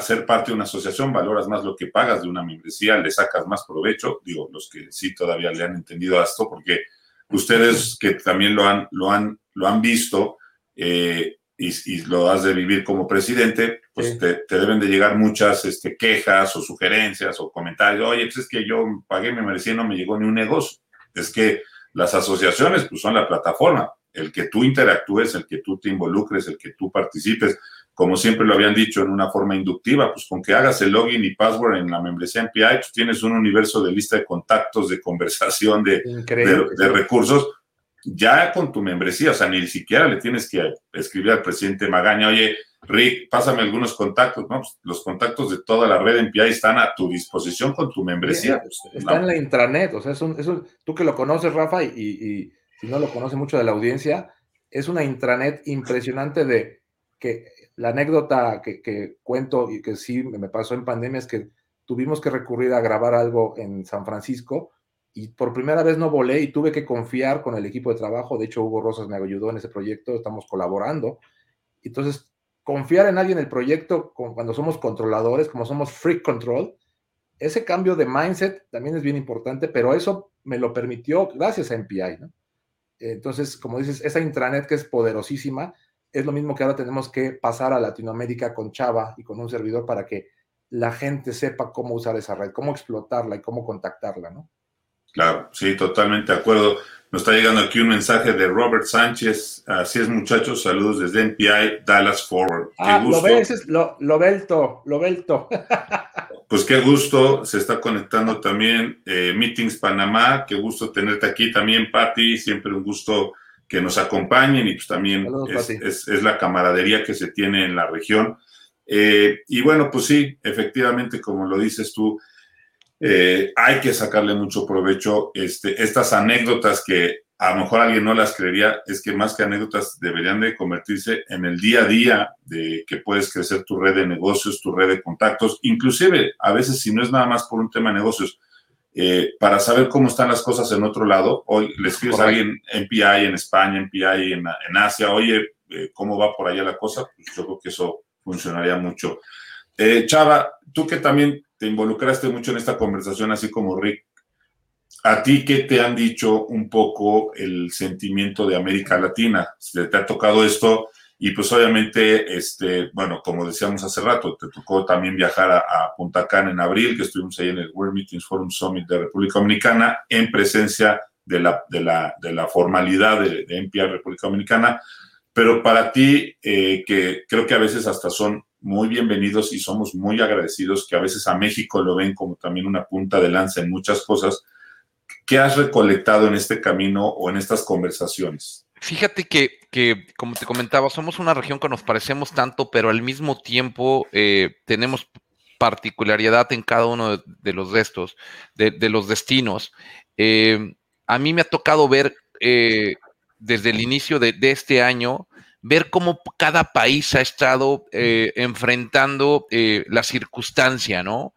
ser parte de una asociación, valoras más lo que pagas de una membresía, le sacas más provecho, digo, los que sí todavía le han entendido esto, porque ustedes que también lo han, lo han, lo han visto eh, y, lo has de vivir como presidente, pues te, deben de llegar muchas este, quejas o sugerencias o comentarios, oye, pues es que yo pagué mi membresía y no me llegó ni un negocio. Es que las asociaciones pues, son la plataforma, el que tú interactúes, el que tú te involucres, el que tú participes como siempre lo habían dicho en una forma inductiva, pues con que hagas el login y password en la membresía MPI, pues tienes un universo de lista de contactos, de conversación, de, de, recursos, ya con tu membresía, o sea, ni siquiera le tienes que escribir al presidente Magaña, oye, Rick, pásame algunos contactos, ¿no? Pues los contactos de toda la red MPI están a tu disposición con tu membresía. Pues, está en la intranet, o sea, es un, tú que lo conoces, Rafa, y, y si no lo conoce mucho de la audiencia, es una intranet impresionante de que la anécdota que, cuento y que sí me pasó en pandemia es que tuvimos que recurrir a grabar algo en San Francisco y por primera vez no volé y tuve que confiar con el equipo de trabajo. De hecho, Hugo Rosas me ayudó en ese proyecto, estamos colaborando. Entonces, confiar en alguien en el proyecto cuando somos controladores, como somos free control, ese cambio de mindset también es bien importante, pero eso me lo permitió gracias a MPI. Entonces, como dices, esa intranet que es poderosísima, es lo mismo que ahora tenemos que pasar a Latinoamérica con Chava y con un servidor para que la gente sepa cómo usar esa red, cómo explotarla y cómo contactarla, ¿no? Claro, sí, totalmente de acuerdo. Nos está llegando aquí un mensaje de Robert Sánchez. Así es, muchachos, saludos desde NPI Dallas Forward. Ah, lo ves, lo, lo lo velto. [laughs] pues qué gusto, se está conectando también eh, Meetings Panamá, qué gusto tenerte aquí también, Patti, siempre un gusto que nos acompañen y pues también es, la camaradería que se tiene en la región. Eh, y bueno, pues sí, efectivamente, como lo dices tú, eh, hay que sacarle mucho provecho. Este, estas anécdotas que a lo mejor alguien no las creería, es que más que anécdotas deberían de convertirse en el día a día de que puedes crecer tu red de negocios, tu red de contactos, inclusive a veces si no es nada más por un tema de negocios, eh, para saber cómo están las cosas en otro lado. Hoy le escribes a alguien en PI en España, en PI en, en Asia, oye, eh, ¿cómo va por allá la cosa? Pues yo creo que eso funcionaría mucho. Eh, Chava, tú que también te involucraste mucho en esta conversación, así como Rick, ¿a ti qué te han dicho un poco el sentimiento de América Latina? ¿Te ha tocado esto? Y pues obviamente, este, bueno, como decíamos hace rato, te tocó también viajar a, Punta Cana en abril, que estuvimos ahí en el World Meetings Forum Summit de República Dominicana, en presencia de la, de la, de la formalidad de, de República Dominicana. Pero para ti, eh, que creo que a veces hasta son muy bienvenidos y somos muy agradecidos, que a veces a México lo ven como también una punta de lanza en muchas cosas, ¿qué has recolectado en este camino o en estas conversaciones? Fíjate que, que, como te comentaba, somos una región que nos parecemos tanto, pero al mismo tiempo eh, tenemos particularidad en cada uno de, los de estos, de, los destinos. Eh, a mí me ha tocado ver eh, desde el inicio de, este año, ver cómo cada país ha estado enfrentando la circunstancia, ¿no?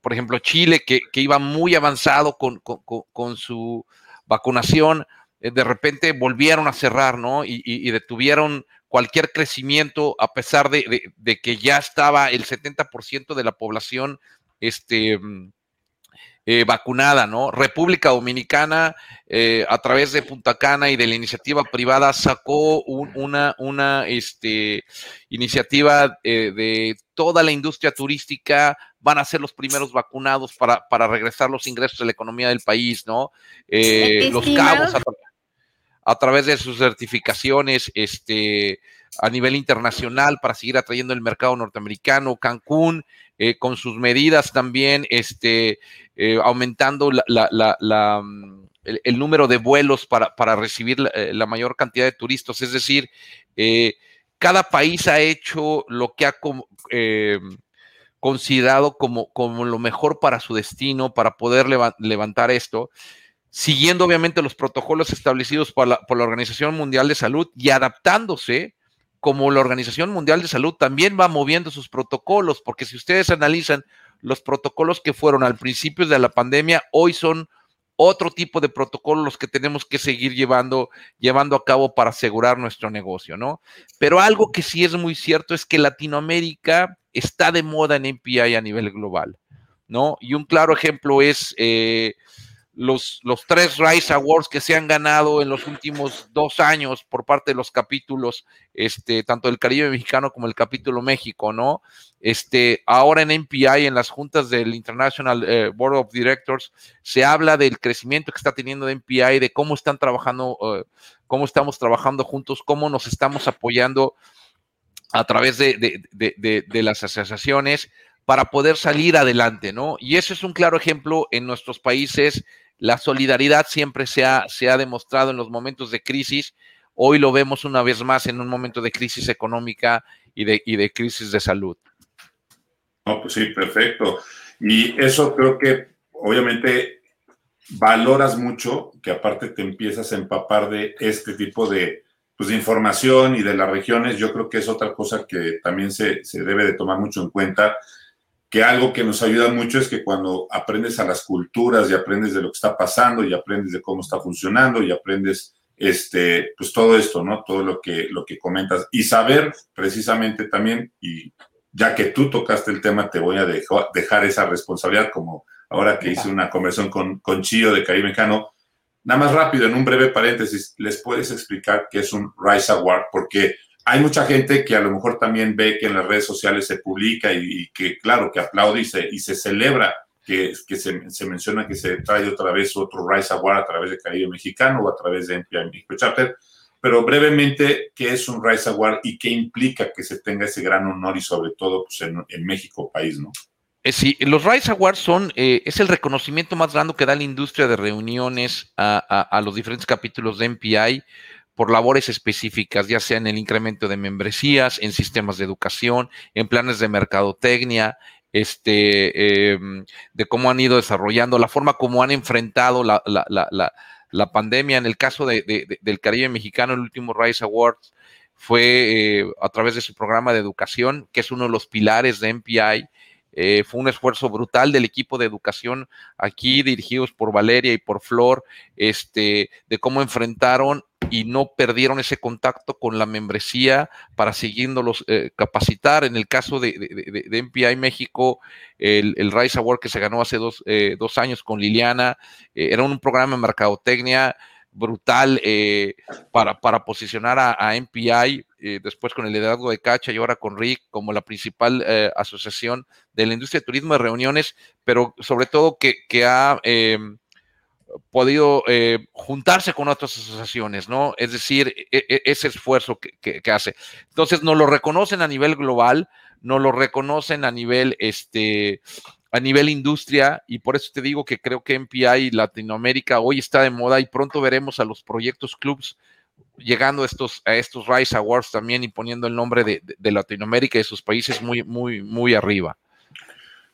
por ejemplo, Chile, que, iba muy avanzado con, con su vacunación, eh, de repente volvieron a cerrar, ¿no? Y, detuvieron cualquier crecimiento a pesar de, que ya estaba el 70% de la población este, mm, eh, vacunada, ¿no? República Dominicana, eh, a través de Punta Cana y de la iniciativa privada, sacó una, una este, iniciativa de toda la industria turística, van a ser los primeros vacunados para, para regresar los ingresos de la economía del país, ¿no? los cabos a través de sus certificaciones este, a nivel internacional para seguir atrayendo el mercado norteamericano, Cancún, eh, con sus medidas también, este, eh, aumentando la, mm, el, número de vuelos para, para recibir eh, la, mayor cantidad de turistas. Es decir, cada país ha hecho lo que ha considerado como, como lo mejor para su destino, para poder levantar esto siguiendo obviamente los protocolos establecidos por la, Organización Mundial de Salud y adaptándose como la Organización Mundial de Salud también va moviendo sus protocolos, porque si ustedes analizan los protocolos que fueron al principio de la pandemia, hoy son otro tipo de protocolos que tenemos que seguir llevando, llevando a cabo para asegurar nuestro negocio, ¿no? Pero algo que sí es muy cierto es que Latinoamérica está de moda en MPI a nivel global, ¿no? Y un claro ejemplo es eh, los, los tres Rice Awards que se han ganado en los últimos dos años por parte de los capítulos, este, tanto del Caribe mexicano como el capítulo México, ¿no? Este, ahora en MPI, en las juntas del International eh, Board of Directors, se habla del crecimiento que está teniendo de MPI, de cómo están trabajando, eh, cómo estamos trabajando juntos, cómo nos estamos apoyando a través de, de, de las asociaciones para poder salir adelante, ¿no? Y eso es un claro ejemplo en nuestros países la solidaridad siempre se ha, se ha demostrado en los momentos de crisis. Hoy lo vemos una vez más en un momento de crisis económica y de, y de crisis de salud. Pues sí, perfecto. Y eso creo que obviamente valoras mucho, que aparte te empiezas a empapar de este tipo de, pues, de información y de las regiones. Yo creo que es otra cosa que también se, se debe de tomar mucho en cuenta que algo que nos ayuda mucho es que cuando aprendes a las culturas y aprendes de lo que está pasando y aprendes de cómo está funcionando y aprendes este, pues todo esto, ¿no? Todo lo que, lo que comentas y saber precisamente también, y ya que tú tocaste el tema, te voy a dejar esa responsabilidad, como ahora que hice una conversación con, con Chío de Caribe Mexicano. Nada más rápido, en un breve paréntesis, ¿les puedes explicar qué es un Rise Award? Porque hay mucha gente que a lo mejor también ve que en las redes sociales se publica y, que, claro, que aplaude y se, y se celebra que, que se, se, menciona que se trae otra vez otro Rise Award a través de Caribe Mexicano o a través de MPI México Charter. Pero brevemente, ¿qué es un Rise Award y qué implica que se tenga ese gran honor y sobre todo pues, en, en México, país, ¿no? Eh, sí, los Rise Awards son, eh, es el reconocimiento más grande que da la industria de reuniones a, a, a los diferentes capítulos de MPI por labores específicas, ya sea en el incremento de membresías, en sistemas de educación, en planes de mercadotecnia, este, em, de cómo han ido desarrollando, la forma como han enfrentado la, la, la, la pandemia. En el caso de, de, del Caribe mexicano, el último Rise Awards fue eh, a través de su programa de educación, que es uno de los pilares de MPI. Eh, fue un esfuerzo brutal del equipo de educación aquí, dirigidos por Valeria y por Flor, este, de cómo enfrentaron y no perdieron ese contacto con la membresía para siguiéndolos eh, capacitar. En el caso de, de, MPI México, el, el, Rise Award que se ganó hace dos, eh, dos años con Liliana, eh, era un programa de mercadotecnia brutal eh, para, para, posicionar a, MPI, después con el liderazgo de Cacha y ahora con Rick como la principal asociación de la industria de turismo de reuniones, pero sobre todo que, que ha podido eh, juntarse con otras asociaciones, ¿no? Es decir, e, e, ese esfuerzo que, que, que, hace. Entonces, nos lo reconocen a nivel global, nos lo reconocen a nivel, este, a nivel industria, y por eso te digo que creo que MPI Latinoamérica hoy está de moda y pronto veremos a los proyectos clubs llegando a estos, a estos Rise Awards también y poniendo el nombre de, de, de Latinoamérica y de sus países muy, muy, muy arriba.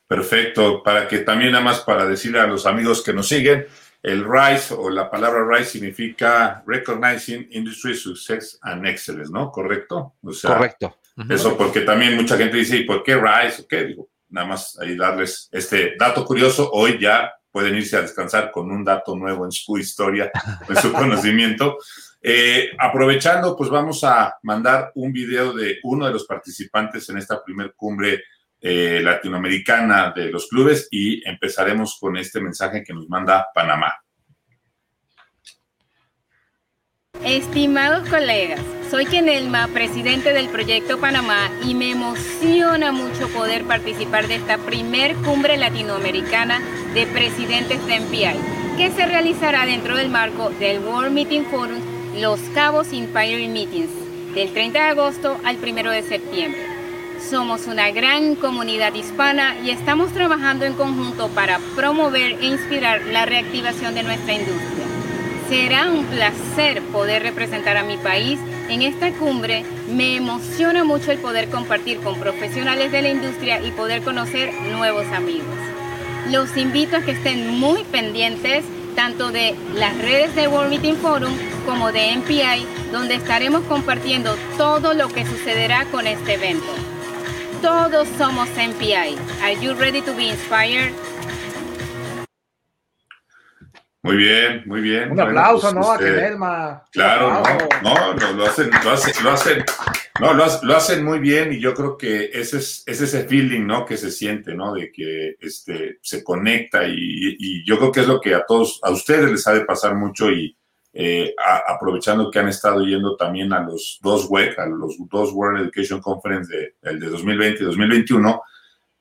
Perfecto, para que también nada más para decirle a los amigos que nos siguen, el RISE o la palabra RISE significa Recognizing Industry Success and Excellence, ¿no? ¿Correcto? O sea, Correcto. Uh -huh. Eso porque también mucha gente dice, ¿y por qué RISE? ¿Qué? Digo, nada más ahí darles este dato curioso. Hoy ya pueden irse a descansar con un dato nuevo en su historia, en su [laughs] conocimiento. Eh, aprovechando, pues vamos a mandar un video de uno de los participantes en esta primer cumbre eh, latinoamericana de los clubes y empezaremos con este mensaje que nos manda Panamá. Estimados colegas, soy Kenelma, presidente del Proyecto Panamá y me emociona mucho poder participar de esta primer cumbre latinoamericana de presidentes de MPI, que se realizará dentro del marco del World Meeting Forum Los Cabos Inspiring Meetings, del 30 de agosto al 1 de septiembre. Somos una gran comunidad hispana y estamos trabajando en conjunto para promover e inspirar la reactivación de nuestra industria. Será un placer poder representar a mi país en esta cumbre. Me emociona mucho el poder compartir con profesionales de la industria y poder conocer nuevos amigos. Los invito a que estén muy pendientes tanto de las redes de World Meeting Forum como de MPI, donde estaremos compartiendo todo lo que sucederá con este evento. Todos somos MPI. Are you ready to be inspired? Muy bien, muy bien. Un aplauso, pues, ¿no? a este, Kenelma. Claro, no, no, lo hacen, lo hacen, lo hacen, no, lo, hacen muy bien y yo creo que ese es, ese feeling, ¿no? Que se siente, ¿no? De que este, se conecta y, yo creo que es lo que a todos, a ustedes les ha de pasar mucho y eh, aprovechando que han estado yendo también a los dos WEC, a los dos World Education Conference de, el de 2020 y 2021,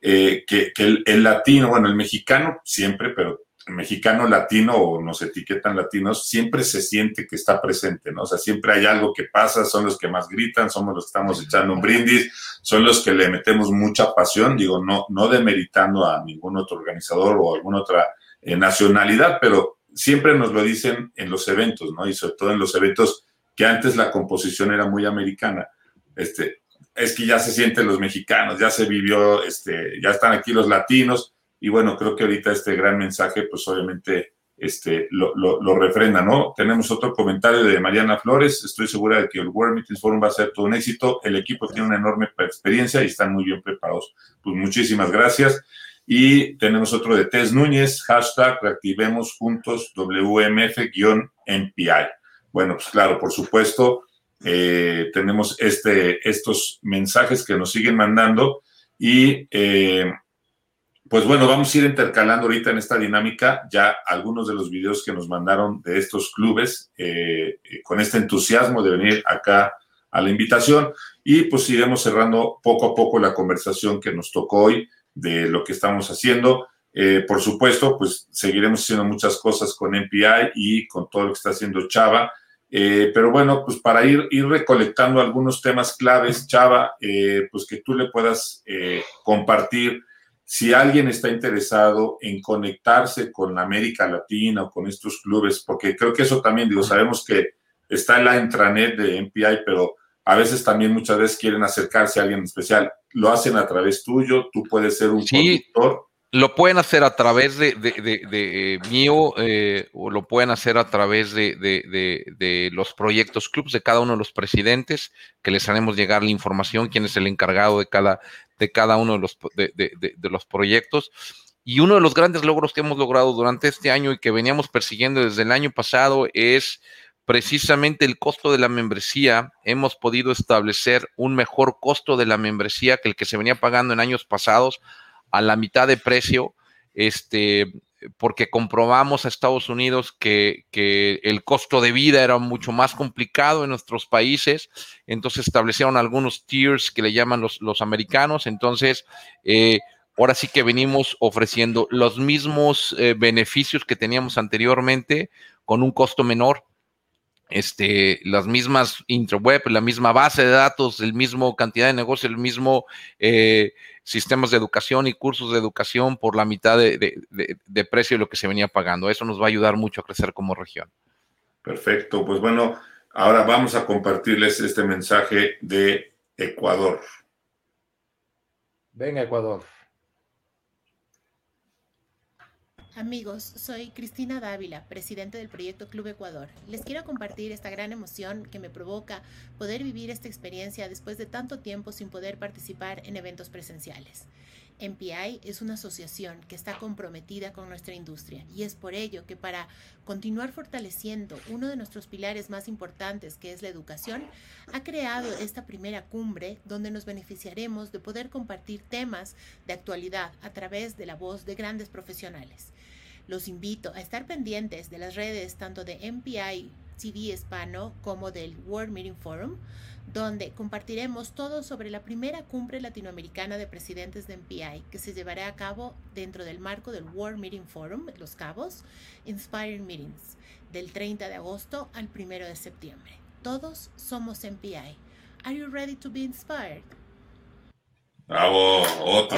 eh, que, que el latino, bueno, el mexicano siempre, pero mexicano latino o nos etiquetan latinos, siempre se siente que está presente, ¿no? O sea, siempre hay algo que pasa, son los que más gritan, somos los que estamos echando un brindis, son los que le metemos mucha pasión, digo, no, no demeritando a ningún otro organizador o alguna otra eh, nacionalidad, pero siempre nos lo dicen en los eventos, ¿no? Y sobre todo en los eventos que antes la composición era muy americana. Este, es que ya se sienten los mexicanos, ya se vivió, este, ya están aquí los latinos, y bueno, creo que ahorita este gran mensaje, pues obviamente este, lo, lo, refrenda, ¿no? Tenemos otro comentario de Mariana Flores. Estoy segura de que el World Meetings Forum va a ser todo un éxito. El equipo tiene una enorme experiencia y están muy bien preparados. Pues muchísimas gracias. Y tenemos otro de Tess Núñez, hashtag reactivemos juntos WMF-MPI. Bueno, pues claro, por supuesto, eh, tenemos este, estos mensajes que nos siguen mandando y eh, pues bueno, vamos a ir intercalando ahorita en esta dinámica ya algunos de los videos que nos mandaron de estos clubes eh, eh, con este entusiasmo de venir acá a la invitación y pues iremos cerrando poco a poco la conversación que nos tocó hoy de lo que estamos haciendo. Eh, por supuesto, pues seguiremos haciendo muchas cosas con MPI y con todo lo que está haciendo Chava. pero bueno, pues para ir, ir recolectando algunos temas claves, Chava, pues que tú le puedas compartir si alguien está interesado en conectarse con América Latina o con estos clubes, porque creo que eso también, digo, sabemos que está en la intranet de MPI, pero a veces también muchas veces quieren acercarse a alguien especial. Lo hacen a través tuyo, tú puedes ser un sí, Lo pueden hacer a través de, de, mío eh, o lo pueden hacer a través de, los proyectos clubs de cada uno de los presidentes, que les haremos llegar la información, quién es el encargado de cada, de cada uno de los, de, los proyectos. Y uno de los grandes logros que hemos logrado durante este año y que veníamos persiguiendo desde el año pasado es precisamente el costo de la membresía. Hemos podido establecer un mejor costo de la membresía que el que se venía pagando en años pasados a la mitad de precio. Este, porque comprobamos a Estados Unidos que, el costo de vida era mucho más complicado en nuestros países, entonces establecieron algunos tiers que le llaman los, los americanos, entonces eh, ahora sí que venimos ofreciendo los mismos eh, beneficios que teníamos anteriormente con un costo menor este, las mismas intraweb, la misma base de datos, el mismo cantidad de negocio, el mismo eh, sistemas de educación y cursos de educación por la mitad de, precio de lo que se venía pagando. Eso nos va a ayudar mucho a crecer como región. Perfecto, pues bueno, ahora vamos a compartirles este mensaje de Ecuador. Venga, Ecuador. Amigos, soy Cristina Dávila, presidente del proyecto Club Ecuador. Les quiero compartir esta gran emoción que me provoca poder vivir esta experiencia después de tanto tiempo sin poder participar en eventos presenciales. MPI es una asociación que está comprometida con nuestra industria y es por ello que para continuar fortaleciendo uno de nuestros pilares más importantes que es la educación, ha creado esta primera cumbre donde nos beneficiaremos de poder compartir temas de actualidad a través de la voz de grandes profesionales. Los invito a estar pendientes de las redes tanto de MPI TV Hispano como del World Meeting Forum, donde compartiremos todo sobre la primera cumbre latinoamericana de presidentes de MPI que se llevará a cabo dentro del marco del World Meeting Forum, Los Cabos, Inspiring Meetings, del 30 de agosto al 1 de septiembre. Todos somos MPI. Are you ready to be inspired? Bravo, otro.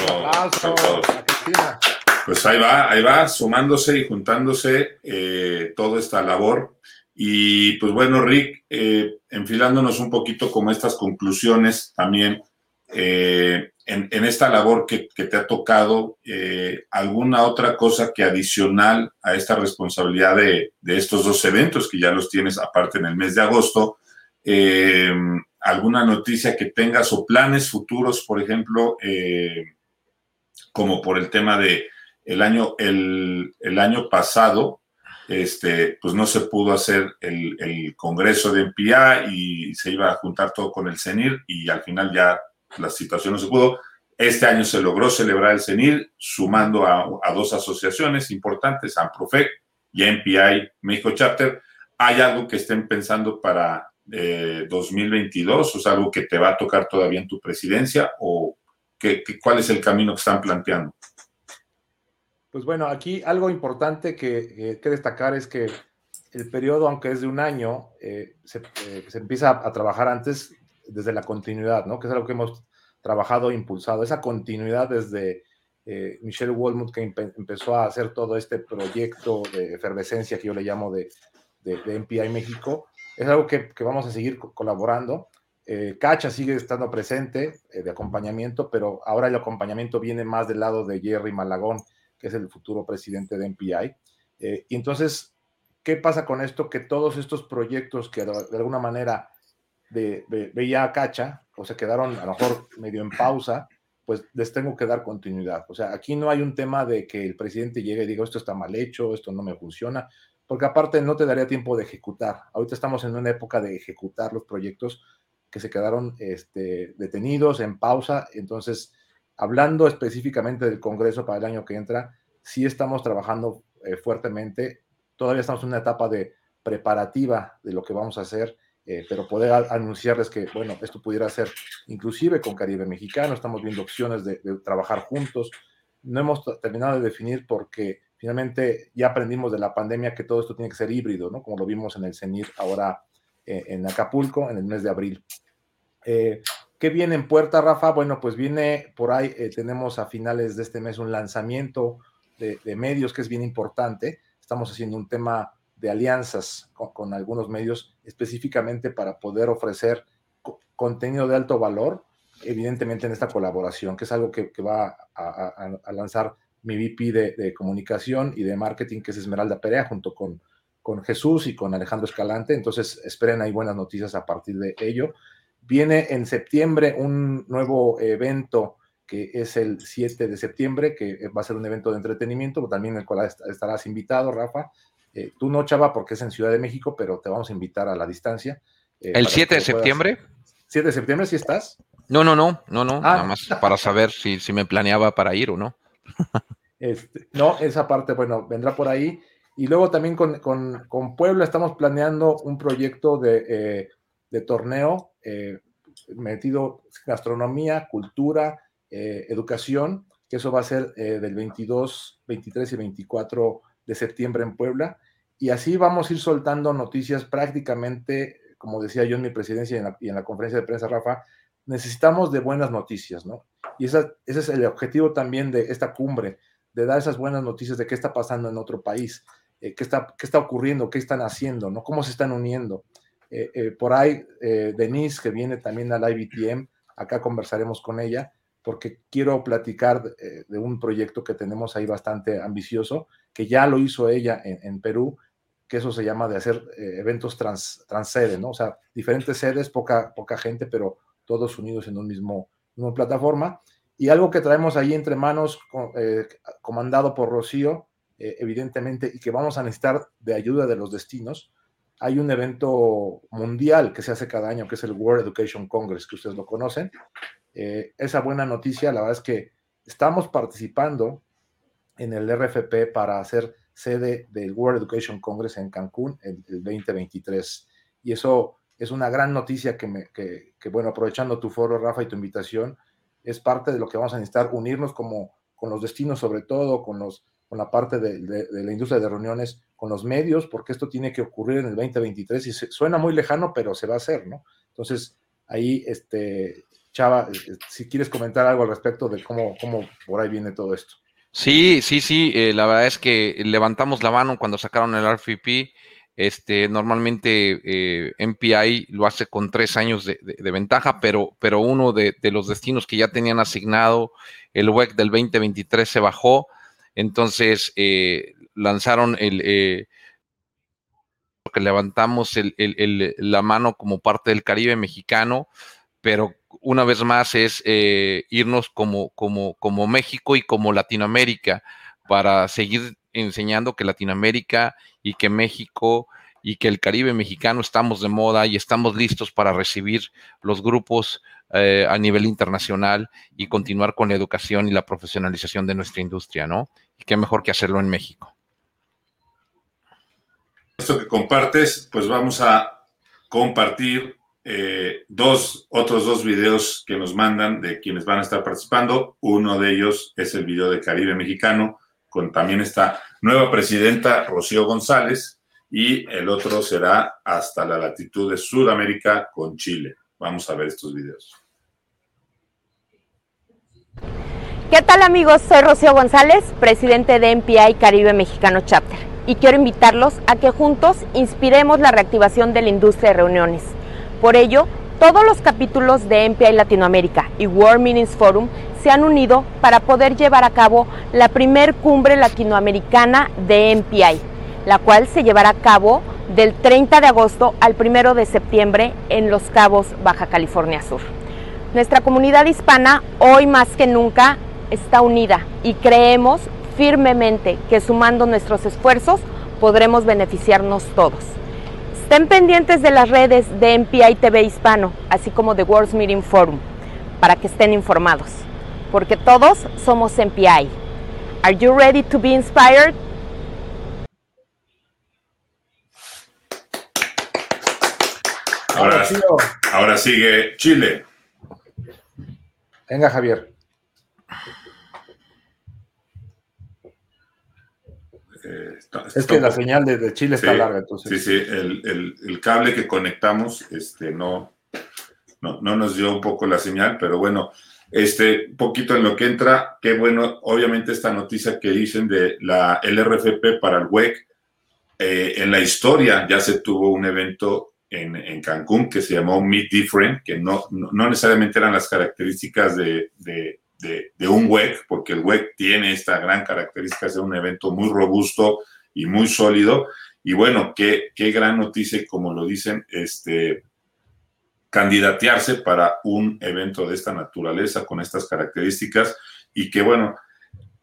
Pues ahí va, ahí va, sumándose y juntándose eh, toda esta labor. Y pues bueno, Rick, eh, enfilándonos un poquito como estas conclusiones también eh, en, esta labor que, te ha tocado, ¿alguna otra cosa que adicional a esta responsabilidad de, de, estos dos eventos que ya los tienes aparte en el mes de agosto? ¿Alguna noticia que tengas o planes futuros, por ejemplo, como por el tema de el año, el, año pasado este, pues no se pudo hacer el, el, congreso de MPA y se iba a juntar todo con el CENIR y al final ya la situación no se pudo. Este año se logró celebrar el CENIR sumando a, dos asociaciones importantes, AMPROFEC y MPI México Chapter. ¿Hay algo que estén pensando para eh, 2022? ¿O es algo que te va a tocar todavía en tu presidencia? ¿O qué, cuál es el camino que están planteando? Pues bueno, aquí algo importante que, eh, que destacar es que el periodo, aunque es de un año, eh, se, eh, se, empieza a trabajar antes desde la continuidad, ¿no? Que es algo que hemos trabajado e impulsado. Esa continuidad desde eh, Michelle Walmut, que empe empezó a hacer todo este proyecto de efervescencia que yo le llamo de, de, de MPI México, es algo que, que vamos a seguir co colaborando. Eh, Cacha sigue estando presente eh, de acompañamiento, pero ahora el acompañamiento viene más del lado de Jerry Malagón, que es el futuro presidente de MPI. Eh, y entonces, ¿qué pasa con esto? Que todos estos proyectos que de, alguna manera de, veía a Cacha, o se quedaron a lo mejor medio en pausa, pues les tengo que dar continuidad. O sea, aquí no hay un tema de que el presidente llegue y diga esto está mal hecho, esto no me funciona, porque aparte no te daría tiempo de ejecutar. Ahorita estamos en una época de ejecutar los proyectos que se quedaron este, detenidos, en pausa, entonces hablando específicamente del Congreso para el año que entra, sí estamos trabajando eh, fuertemente. Todavía estamos en una etapa de preparativa de lo que vamos a hacer, eh, pero poder anunciarles que, bueno, esto pudiera ser inclusive con Caribe Mexicano, estamos viendo opciones de, trabajar juntos. No hemos terminado de definir porque finalmente ya aprendimos de la pandemia que todo esto tiene que ser híbrido, ¿no? Como lo vimos en el CENIR ahora eh, en Acapulco en el mes de abril. ¿Qué viene en puerta, Rafa? Bueno, pues viene por ahí, eh, tenemos a finales de este mes un lanzamiento de, medios que es bien importante. Estamos haciendo un tema de alianzas con, algunos medios específicamente para poder ofrecer co contenido de alto valor, evidentemente en esta colaboración, que es algo que, va a, lanzar mi VP de, de, comunicación y de marketing, que es Esmeralda Perea, junto con, con Jesús y con Alejandro Escalante. Entonces, esperen ahí buenas noticias a partir de ello. Viene en septiembre un nuevo evento que es el 7 de septiembre, que va a ser un evento de entretenimiento, también en el cual estarás invitado, Rafa. Eh, tú no, Chava, porque es en Ciudad de México, pero te vamos a invitar a la distancia. Eh, ¿El 7 de septiembre? Puedas... ¿7 de septiembre sí estás? No, no, no, no, no, ah. nada más para saber si, si me planeaba para ir o no. este, no, esa parte, bueno, vendrá por ahí. Y luego también con, con, con Puebla estamos planeando un proyecto de, eh, de torneo eh, metido gastronomía, cultura, eh, educación, que eso va a ser eh, del 22, 23 y 24 de septiembre en Puebla. Y así vamos a ir soltando noticias prácticamente, como decía yo en mi presidencia y en la, conferencia de prensa, Rafa, necesitamos de buenas noticias, ¿no? Y esa, ese es el objetivo también de esta cumbre, de dar esas buenas noticias de qué está pasando en otro país, eh, qué, está, qué está ocurriendo, qué están haciendo, ¿no? Cómo se están uniendo. Eh, eh, por ahí, eh, Denise, que viene también al IBTM, acá conversaremos con ella, porque quiero platicar de, un proyecto que tenemos ahí bastante ambicioso, que ya lo hizo ella en, en Perú, que eso se llama de hacer eventos trans, trans sede, ¿no? O sea, diferentes sedes, poca, poca gente, pero todos unidos en un mismo, una plataforma. Y algo que traemos ahí entre manos, comandado por Rocío, evidentemente, y que vamos a necesitar de ayuda de los destinos, hay un evento mundial que se hace cada año, que es el World Education Congress, que ustedes lo conocen. Eh, esa buena noticia, la verdad es que estamos participando en el RFP para hacer sede del World Education Congress en Cancún el, el 2023. Y eso es una gran noticia que, me, que, bueno, aprovechando tu foro, Rafa, y tu invitación, es parte de lo que vamos a necesitar, unirnos como con los destinos, sobre todo con los con la parte de, la industria de reuniones, con los medios, porque esto tiene que ocurrir en el 2023 y suena muy lejano, pero se va a hacer, ¿no? Entonces, ahí, este, Chava, eh, si quieres comentar algo al respecto de cómo, cómo por ahí viene todo esto. Sí, sí, sí, eh, la verdad es que levantamos la mano cuando sacaron el RFP. Este, normalmente eh, MPI lo hace con tres años de, de, de ventaja, pero, pero uno de, los destinos que ya tenían asignado, el WEC del 2023 se bajó entonces eh, lanzaron el, eh, que levantamos el, el, la mano como parte del Caribe mexicano, pero una vez más es eh, irnos como, como, como México y como Latinoamérica para seguir enseñando que Latinoamérica y que México y que el Caribe mexicano estamos de moda y estamos listos para recibir los grupos eh, a nivel internacional y continuar con la educación y la profesionalización de nuestra industria, ¿no? Qué mejor que hacerlo en México. Esto que compartes, pues vamos a compartir eh, dos, otros dos videos que nos mandan de quienes van a estar participando. Uno de ellos es el video de Caribe Mexicano, con también esta nueva presidenta Rocío González, y el otro será hasta la latitud de Sudamérica con Chile. Vamos a ver estos videos. ¿Qué tal amigos? Soy Rocío González, presidente de MPI Caribe Mexicano Chapter, y quiero invitarlos a que juntos inspiremos la reactivación de la industria de reuniones. Por ello, todos los capítulos de MPI Latinoamérica y World Meetings Forum se han unido para poder llevar a cabo la primer cumbre latinoamericana de MPI, la cual se llevará a cabo del 30 de agosto al 1 de septiembre en Los Cabos, Baja California Sur. Nuestra comunidad hispana hoy más que nunca está unida y creemos firmemente que sumando nuestros esfuerzos podremos beneficiarnos todos. Estén pendientes de las redes de MPI TV Hispano, así como de World Meeting Forum, para que estén informados, porque todos somos MPI. Are you ready to be inspired? Ahora, ahora sigue Chile. Venga, Javier. Eh, es que la señal de, Chile está larga, entonces. Sí, sí, el, cable que conectamos este, no, no, nos dio un poco la señal, pero bueno, este poquito en lo que entra, qué bueno, obviamente esta noticia que dicen de la LRFP para el WEC, eh, en la historia ya se tuvo un evento en, Cancún que se llamó Meet Different, que no, no, necesariamente eran las características de, de, un WEC, porque el WEC tiene esta gran característica de un evento muy robusto y muy sólido. Y bueno, qué, qué gran noticia, como lo dicen, este, candidatearse para un evento de esta naturaleza, con estas características, y que bueno,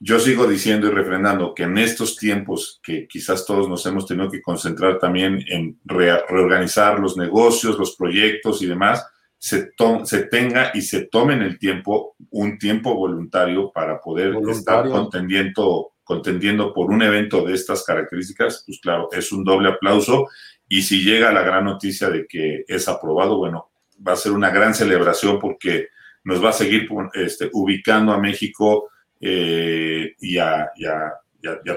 yo sigo diciendo y refrendando que en estos tiempos que quizás todos nos hemos tenido que concentrar también en reorganizar los negocios, los proyectos y demás, se, se tenga y se tomen el tiempo, un tiempo voluntario para poder estar contendiendo, contendiendo por un evento de estas características, pues claro, es un doble aplauso. Y si llega la gran noticia de que es aprobado, bueno, va a ser una gran celebración porque nos va a seguir este, ubicando a México eh, y, a,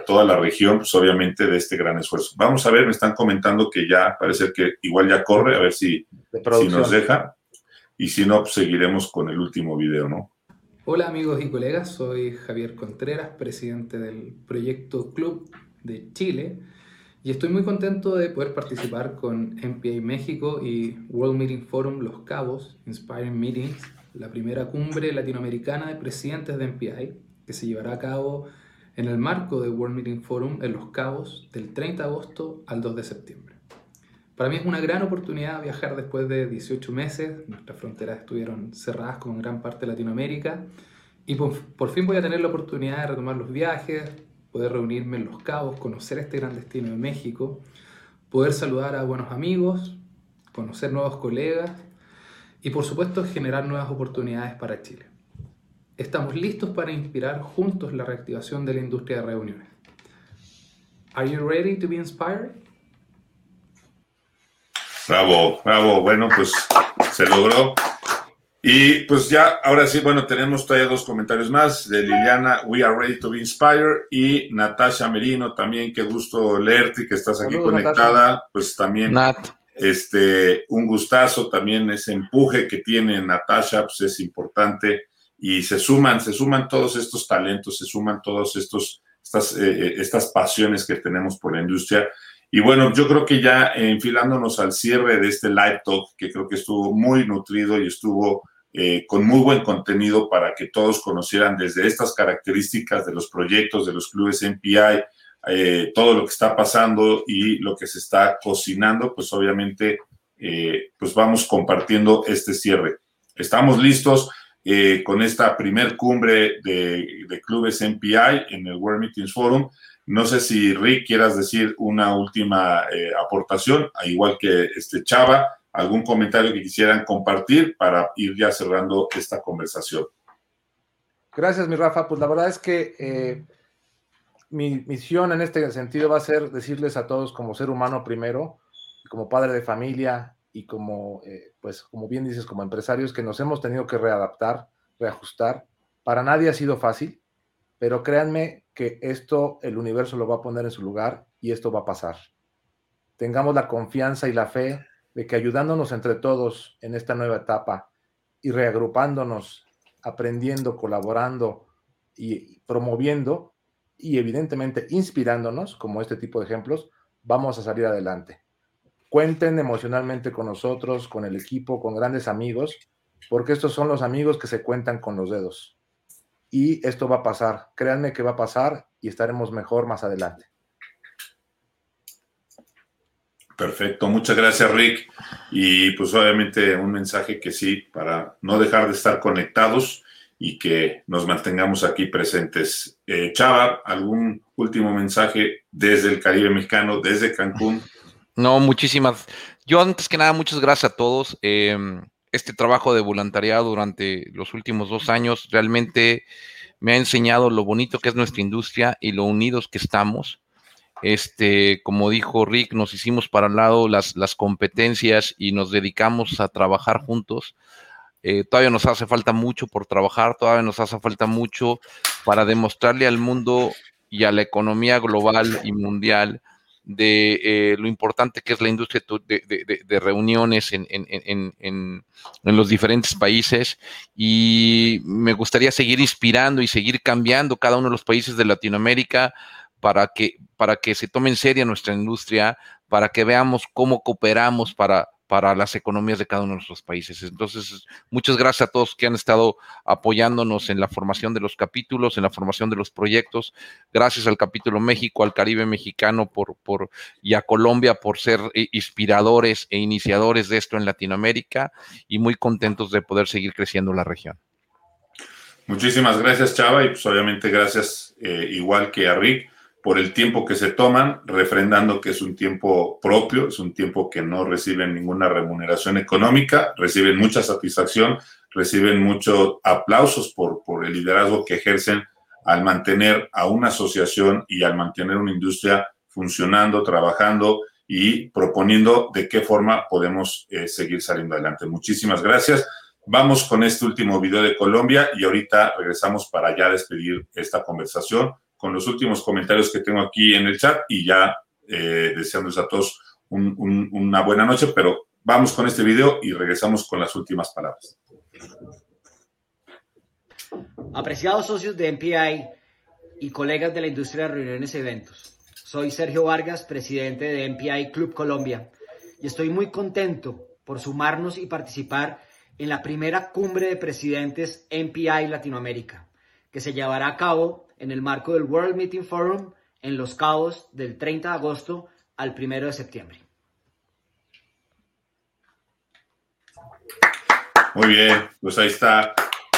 toda la región, pues obviamente de este gran esfuerzo. Vamos a ver, me están comentando que ya parece que igual ya corre, a ver si, si nos deja. Y si no, pues seguiremos con el último video, ¿no? Hola amigos y colegas, soy Javier Contreras, presidente del proyecto Club de Chile. Y estoy muy contento de poder participar con MPA México y World Meeting Forum Los Cabos, Inspiring Meetings, la primera cumbre latinoamericana de presidentes de MPI, que se llevará a cabo en el marco de World Meeting Forum en Los Cabos del 30 de agosto al 2 de septiembre. Para mí es una gran oportunidad viajar después de 18 meses, nuestras fronteras estuvieron cerradas con gran parte de Latinoamérica y por, fin voy a tener la oportunidad de retomar los viajes, poder reunirme en Los Cabos, conocer este gran destino de México, poder saludar a buenos amigos, conocer nuevos colegas y por supuesto generar nuevas oportunidades para Chile. Estamos listos para inspirar juntos la reactivación de la industria de reuniones. Are you ready to be inspired? Bravo, bravo. Bueno, pues se logró. Y pues ya, ahora sí, bueno, tenemos todavía dos comentarios más de Liliana, We are ready to be inspired, y Natasha Merino, también, qué gusto leerte, que estás aquí conectada, pues también, este, un gustazo, también ese empuje que tiene Natasha, pues es importante, y se suman, se suman todos estos talentos, se suman todos estos, estas, eh, eh, estas pasiones que tenemos por la industria. Y bueno, yo creo que ya enfilándonos al cierre de este live talk, que creo que estuvo muy nutrido y estuvo eh, con muy buen contenido para que todos conocieran desde estas características de los proyectos, de los clubes MPI, todo lo que está pasando y lo que se está cocinando, pues obviamente, pues vamos compartiendo este cierre. Estamos listos. Eh, con esta primer cumbre de, clubes MPI en el World Meetings Forum. No sé si Rick quieras decir una última eh, aportación, igual que este Chava, algún comentario que quisieran compartir para ir ya cerrando esta conversación. Gracias, mi Rafa. Pues la verdad es que eh, mi misión en este sentido va a ser decirles a todos como ser humano primero, como padre de familia y como, eh, pues, como bien dices, como empresarios que nos hemos tenido que readaptar, reajustar. Para nadie ha sido fácil, pero créanme que esto el universo lo va a poner en su lugar y esto va a pasar. Tengamos la confianza y la fe de que ayudándonos entre todos en esta nueva etapa y reagrupándonos, aprendiendo, colaborando y promoviendo y evidentemente inspirándonos, como este tipo de ejemplos, vamos a salir adelante. Cuenten emocionalmente con nosotros, con el equipo, con grandes amigos, porque estos son los amigos que se cuentan con los dedos. Y esto va a pasar, créanme que va a pasar y estaremos mejor más adelante. Perfecto, muchas gracias Rick. Y pues obviamente un mensaje que sí, para no dejar de estar conectados y que nos mantengamos aquí presentes. Eh, Chava, ¿algún último mensaje desde el Caribe mexicano, desde Cancún? No, muchísimas. Yo antes que nada, muchas gracias a todos. Em, este trabajo de voluntariado durante los últimos dos años realmente me ha enseñado lo bonito que es nuestra industria y lo unidos que estamos. Este, como dijo Rick, nos hicimos para el lado las, las competencias y nos dedicamos a trabajar juntos. Eh, todavía nos hace falta mucho por trabajar, todavía nos hace falta mucho para demostrarle al mundo y a la economía global y mundial de eh, lo importante que es la industria de, reuniones en, en, los diferentes países. Y me gustaría seguir inspirando y seguir cambiando cada uno de los países de Latinoamérica para que, para que se tome en serio nuestra industria, para que veamos cómo cooperamos para, para las economías de cada uno de nuestros países. Entonces, muchas gracias a todos que han estado apoyándonos en la formación de los capítulos, en la formación de los proyectos. Gracias al capítulo México, al Caribe mexicano por, por, y a Colombia por ser inspiradores e iniciadores de esto en Latinoamérica y muy contentos de poder seguir creciendo la región. Muchísimas gracias, Chava, y pues obviamente gracias eh, igual que a Rick por el tiempo que se toman, refrendando que es un tiempo propio, es un tiempo que no reciben ninguna remuneración económica, reciben mucha satisfacción, reciben muchos aplausos por, por el liderazgo que ejercen al mantener a una asociación y al mantener una industria funcionando, trabajando y proponiendo de qué forma podemos eh, seguir saliendo adelante. Muchísimas gracias. Vamos con este último video de Colombia y ahorita regresamos para ya despedir esta conversación con los últimos comentarios que tengo aquí en el chat y ya eh, deseándoles a todos una buena noche, pero vamos con este video y regresamos con las últimas palabras. Apreciados socios de MPI y colegas de la industria de reuniones y eventos, soy Sergio Vargas, presidente de MPI Club Colombia, y estoy muy contento por sumarnos y participar en la primera cumbre de presidentes MPI Latinoamérica, que se llevará a cabo en el marco del World Meeting Forum en Los Cabos del 30 de agosto al 1 de septiembre. Muy bien, pues ahí está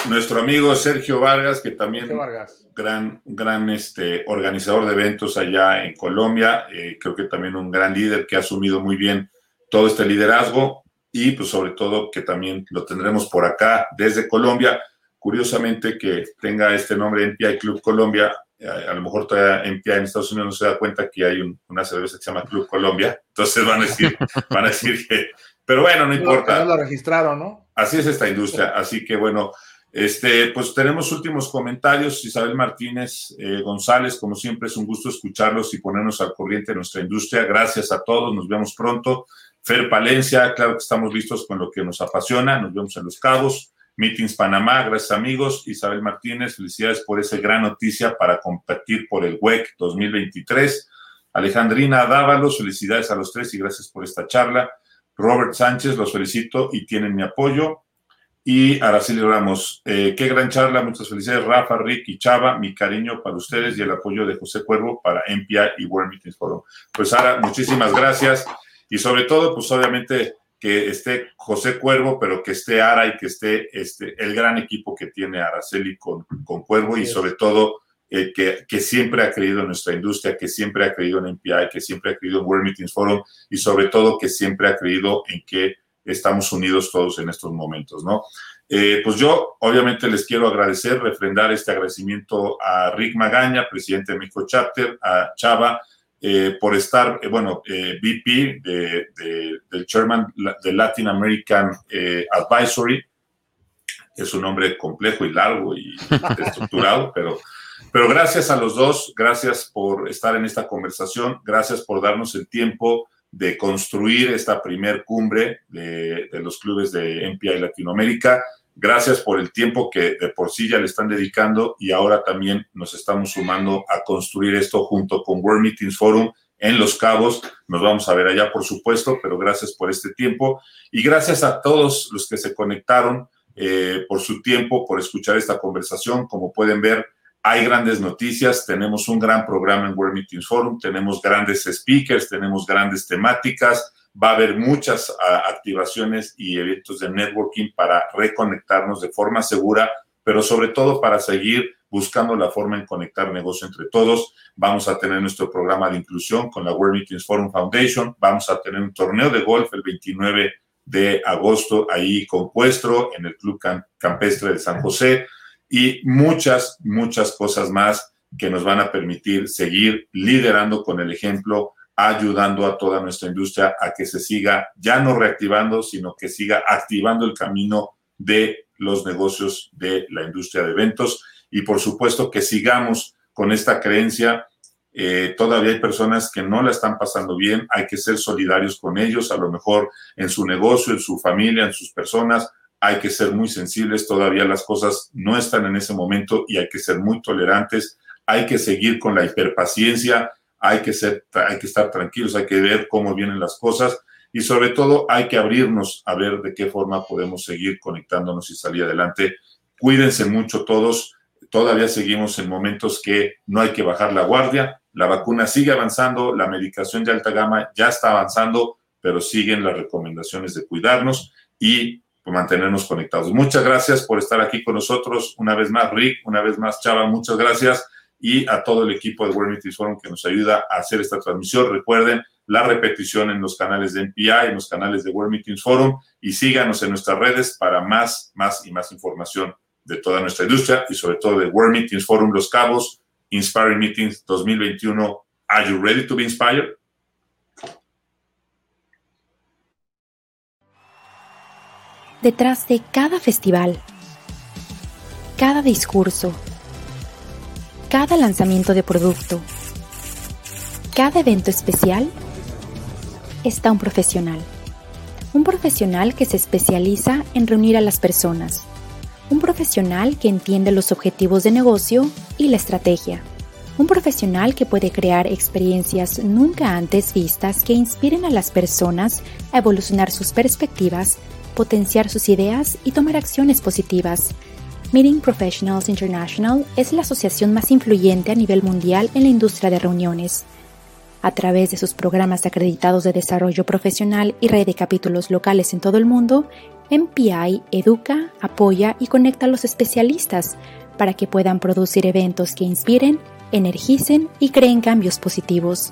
nuestro amigo Sergio Vargas, que también es gran, gran este, organizador de eventos allá en Colombia, eh, creo que también un gran líder que ha asumido muy bien todo este liderazgo y pues sobre todo que también lo tendremos por acá desde Colombia Curiosamente que tenga este nombre NPI Club Colombia, eh, a, lo mejor todavía NPI en Estados Unidos no se da cuenta que hay una cerveza que se llama Club Colombia, entonces van a decir, [laughs] van a decir que, pero bueno, no importa. No lo registraron, ¿no? Así es esta industria, así que bueno, este, pues tenemos últimos comentarios. Isabel Martínez eh, González, como siempre, es un gusto escucharlos y ponernos al corriente de nuestra industria. Gracias a todos, nos vemos pronto. Fer Palencia, claro que estamos listos con lo que nos apasiona, nos vemos en Los Cabos. Meetings Panamá, gracias amigos. Isabel Martínez, felicidades por esa gran noticia para competir por el WEC 2023. Alejandrina Dávalos, felicidades a los tres y gracias por esta charla. Robert Sánchez, los felicito y tienen mi apoyo. Y Araceli Ramos, eh, qué gran charla, muchas felicidades. Rafa, Rick y Chava, mi cariño para ustedes y el apoyo de José Cuervo para MPI y World Meetings Forum. Pues Sara, muchísimas gracias y sobre todo, pues obviamente que esté José Cuervo, pero que esté Ara y que esté este, el gran equipo que tiene Araceli con, con Cuervo y sobre todo eh, que, que, siempre ha creído en nuestra industria, que siempre ha creído en MPI, que siempre ha creído en World Meetings Forum y sobre todo que siempre ha creído en que estamos unidos todos en estos momentos, ¿no? Eh, pues yo obviamente les quiero agradecer, refrendar este agradecimiento a Rick Magaña, presidente de México Chapter, a Chava, eh, por estar, eh, bueno, VP de, del Chairman de Latin American Advisory. Es un nombre complejo y largo y [laughs] estructurado, pero, pero gracias a los dos, gracias por estar en esta conversación, gracias por darnos el tiempo de construir esta primer cumbre de, de, los clubes de MPI Latinoamérica. Gracias por el tiempo que de por sí ya le están dedicando y ahora también nos estamos sumando a construir esto junto con World Meetings Forum en Los Cabos. Nos vamos a ver allá, por supuesto, pero gracias por este tiempo y gracias a todos los que se conectaron eh, por su tiempo, por escuchar esta conversación. Como pueden ver, hay grandes noticias, tenemos un gran programa en World Meetings Forum, tenemos grandes speakers, tenemos grandes temáticas, va a haber muchas activaciones y eventos de networking para reconectarnos de forma segura, pero sobre todo para seguir buscando la forma en conectar negocio entre todos. Vamos a tener nuestro programa de inclusión con la World Meetings Forum Foundation, vamos a tener un torneo de golf el 29 de agosto ahí con en el Club Campestre de San José y muchas, muchas cosas más que nos van a permitir seguir liderando con el ejemplo, ayudando a toda nuestra industria a que se siga ya no reactivando, sino que siga activando el camino de los negocios de la industria de eventos. Y por supuesto que sigamos con esta creencia. Eh, todavía hay personas que no la están pasando bien, hay que ser solidarios con ellos, a lo mejor en su negocio, en su familia, en sus personas, hay que ser muy sensibles, todavía las cosas no están en ese momento y hay que ser muy tolerantes, hay que seguir con la hiperpaciencia, hay que, ser, hay que estar tranquilos, hay que ver cómo vienen las cosas y sobre todo hay que abrirnos a ver de qué forma podemos seguir conectándonos y salir adelante. Cuídense mucho todos, todavía seguimos en momentos que no hay que bajar la guardia, la vacuna sigue avanzando, la medicación de alta gama ya está avanzando, pero siguen las recomendaciones de cuidarnos y mantenernos conectados. Muchas gracias por estar aquí con nosotros. Una vez más, Rick, una vez más, Chava, muchas gracias. Y a todo el equipo de World Meetings Forum que nos ayuda a hacer esta transmisión. Recuerden la repetición en los canales de NPI, en los canales de World Meetings Forum y síganos en nuestras redes para más, más y más información de toda nuestra industria y sobre todo de World Meetings Forum Los Cabos, Inspiring Meetings 2021. Are you ready to be inspired? detrás de cada festival, cada discurso, cada lanzamiento de producto, cada evento especial, está un profesional. Un profesional que se especializa en reunir a las personas. Un profesional que entiende los objetivos de negocio y la estrategia. Un profesional que puede crear experiencias nunca antes vistas que inspiren a las personas a evolucionar sus perspectivas potenciar sus ideas y tomar acciones positivas. Meeting Professionals International es la asociación más influyente a nivel mundial en la industria de reuniones. A través de sus programas acreditados de desarrollo profesional y red de capítulos locales en todo el mundo, MPI educa, apoya y conecta a los especialistas para que puedan producir eventos que inspiren, energicen y creen cambios positivos.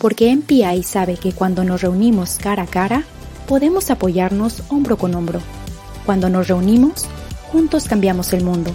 Porque MPI sabe que cuando nos reunimos cara a cara, podemos apoyarnos hombro con hombro. Cuando nos reunimos, juntos cambiamos el mundo.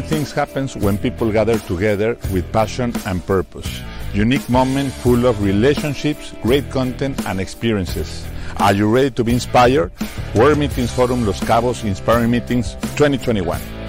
Things happens when people gather together with passion and purpose. Unique moment full of relationships, great content and experiences. Are you ready to be inspired? World Meetings Forum Los Cabos Inspiring Meetings 2021.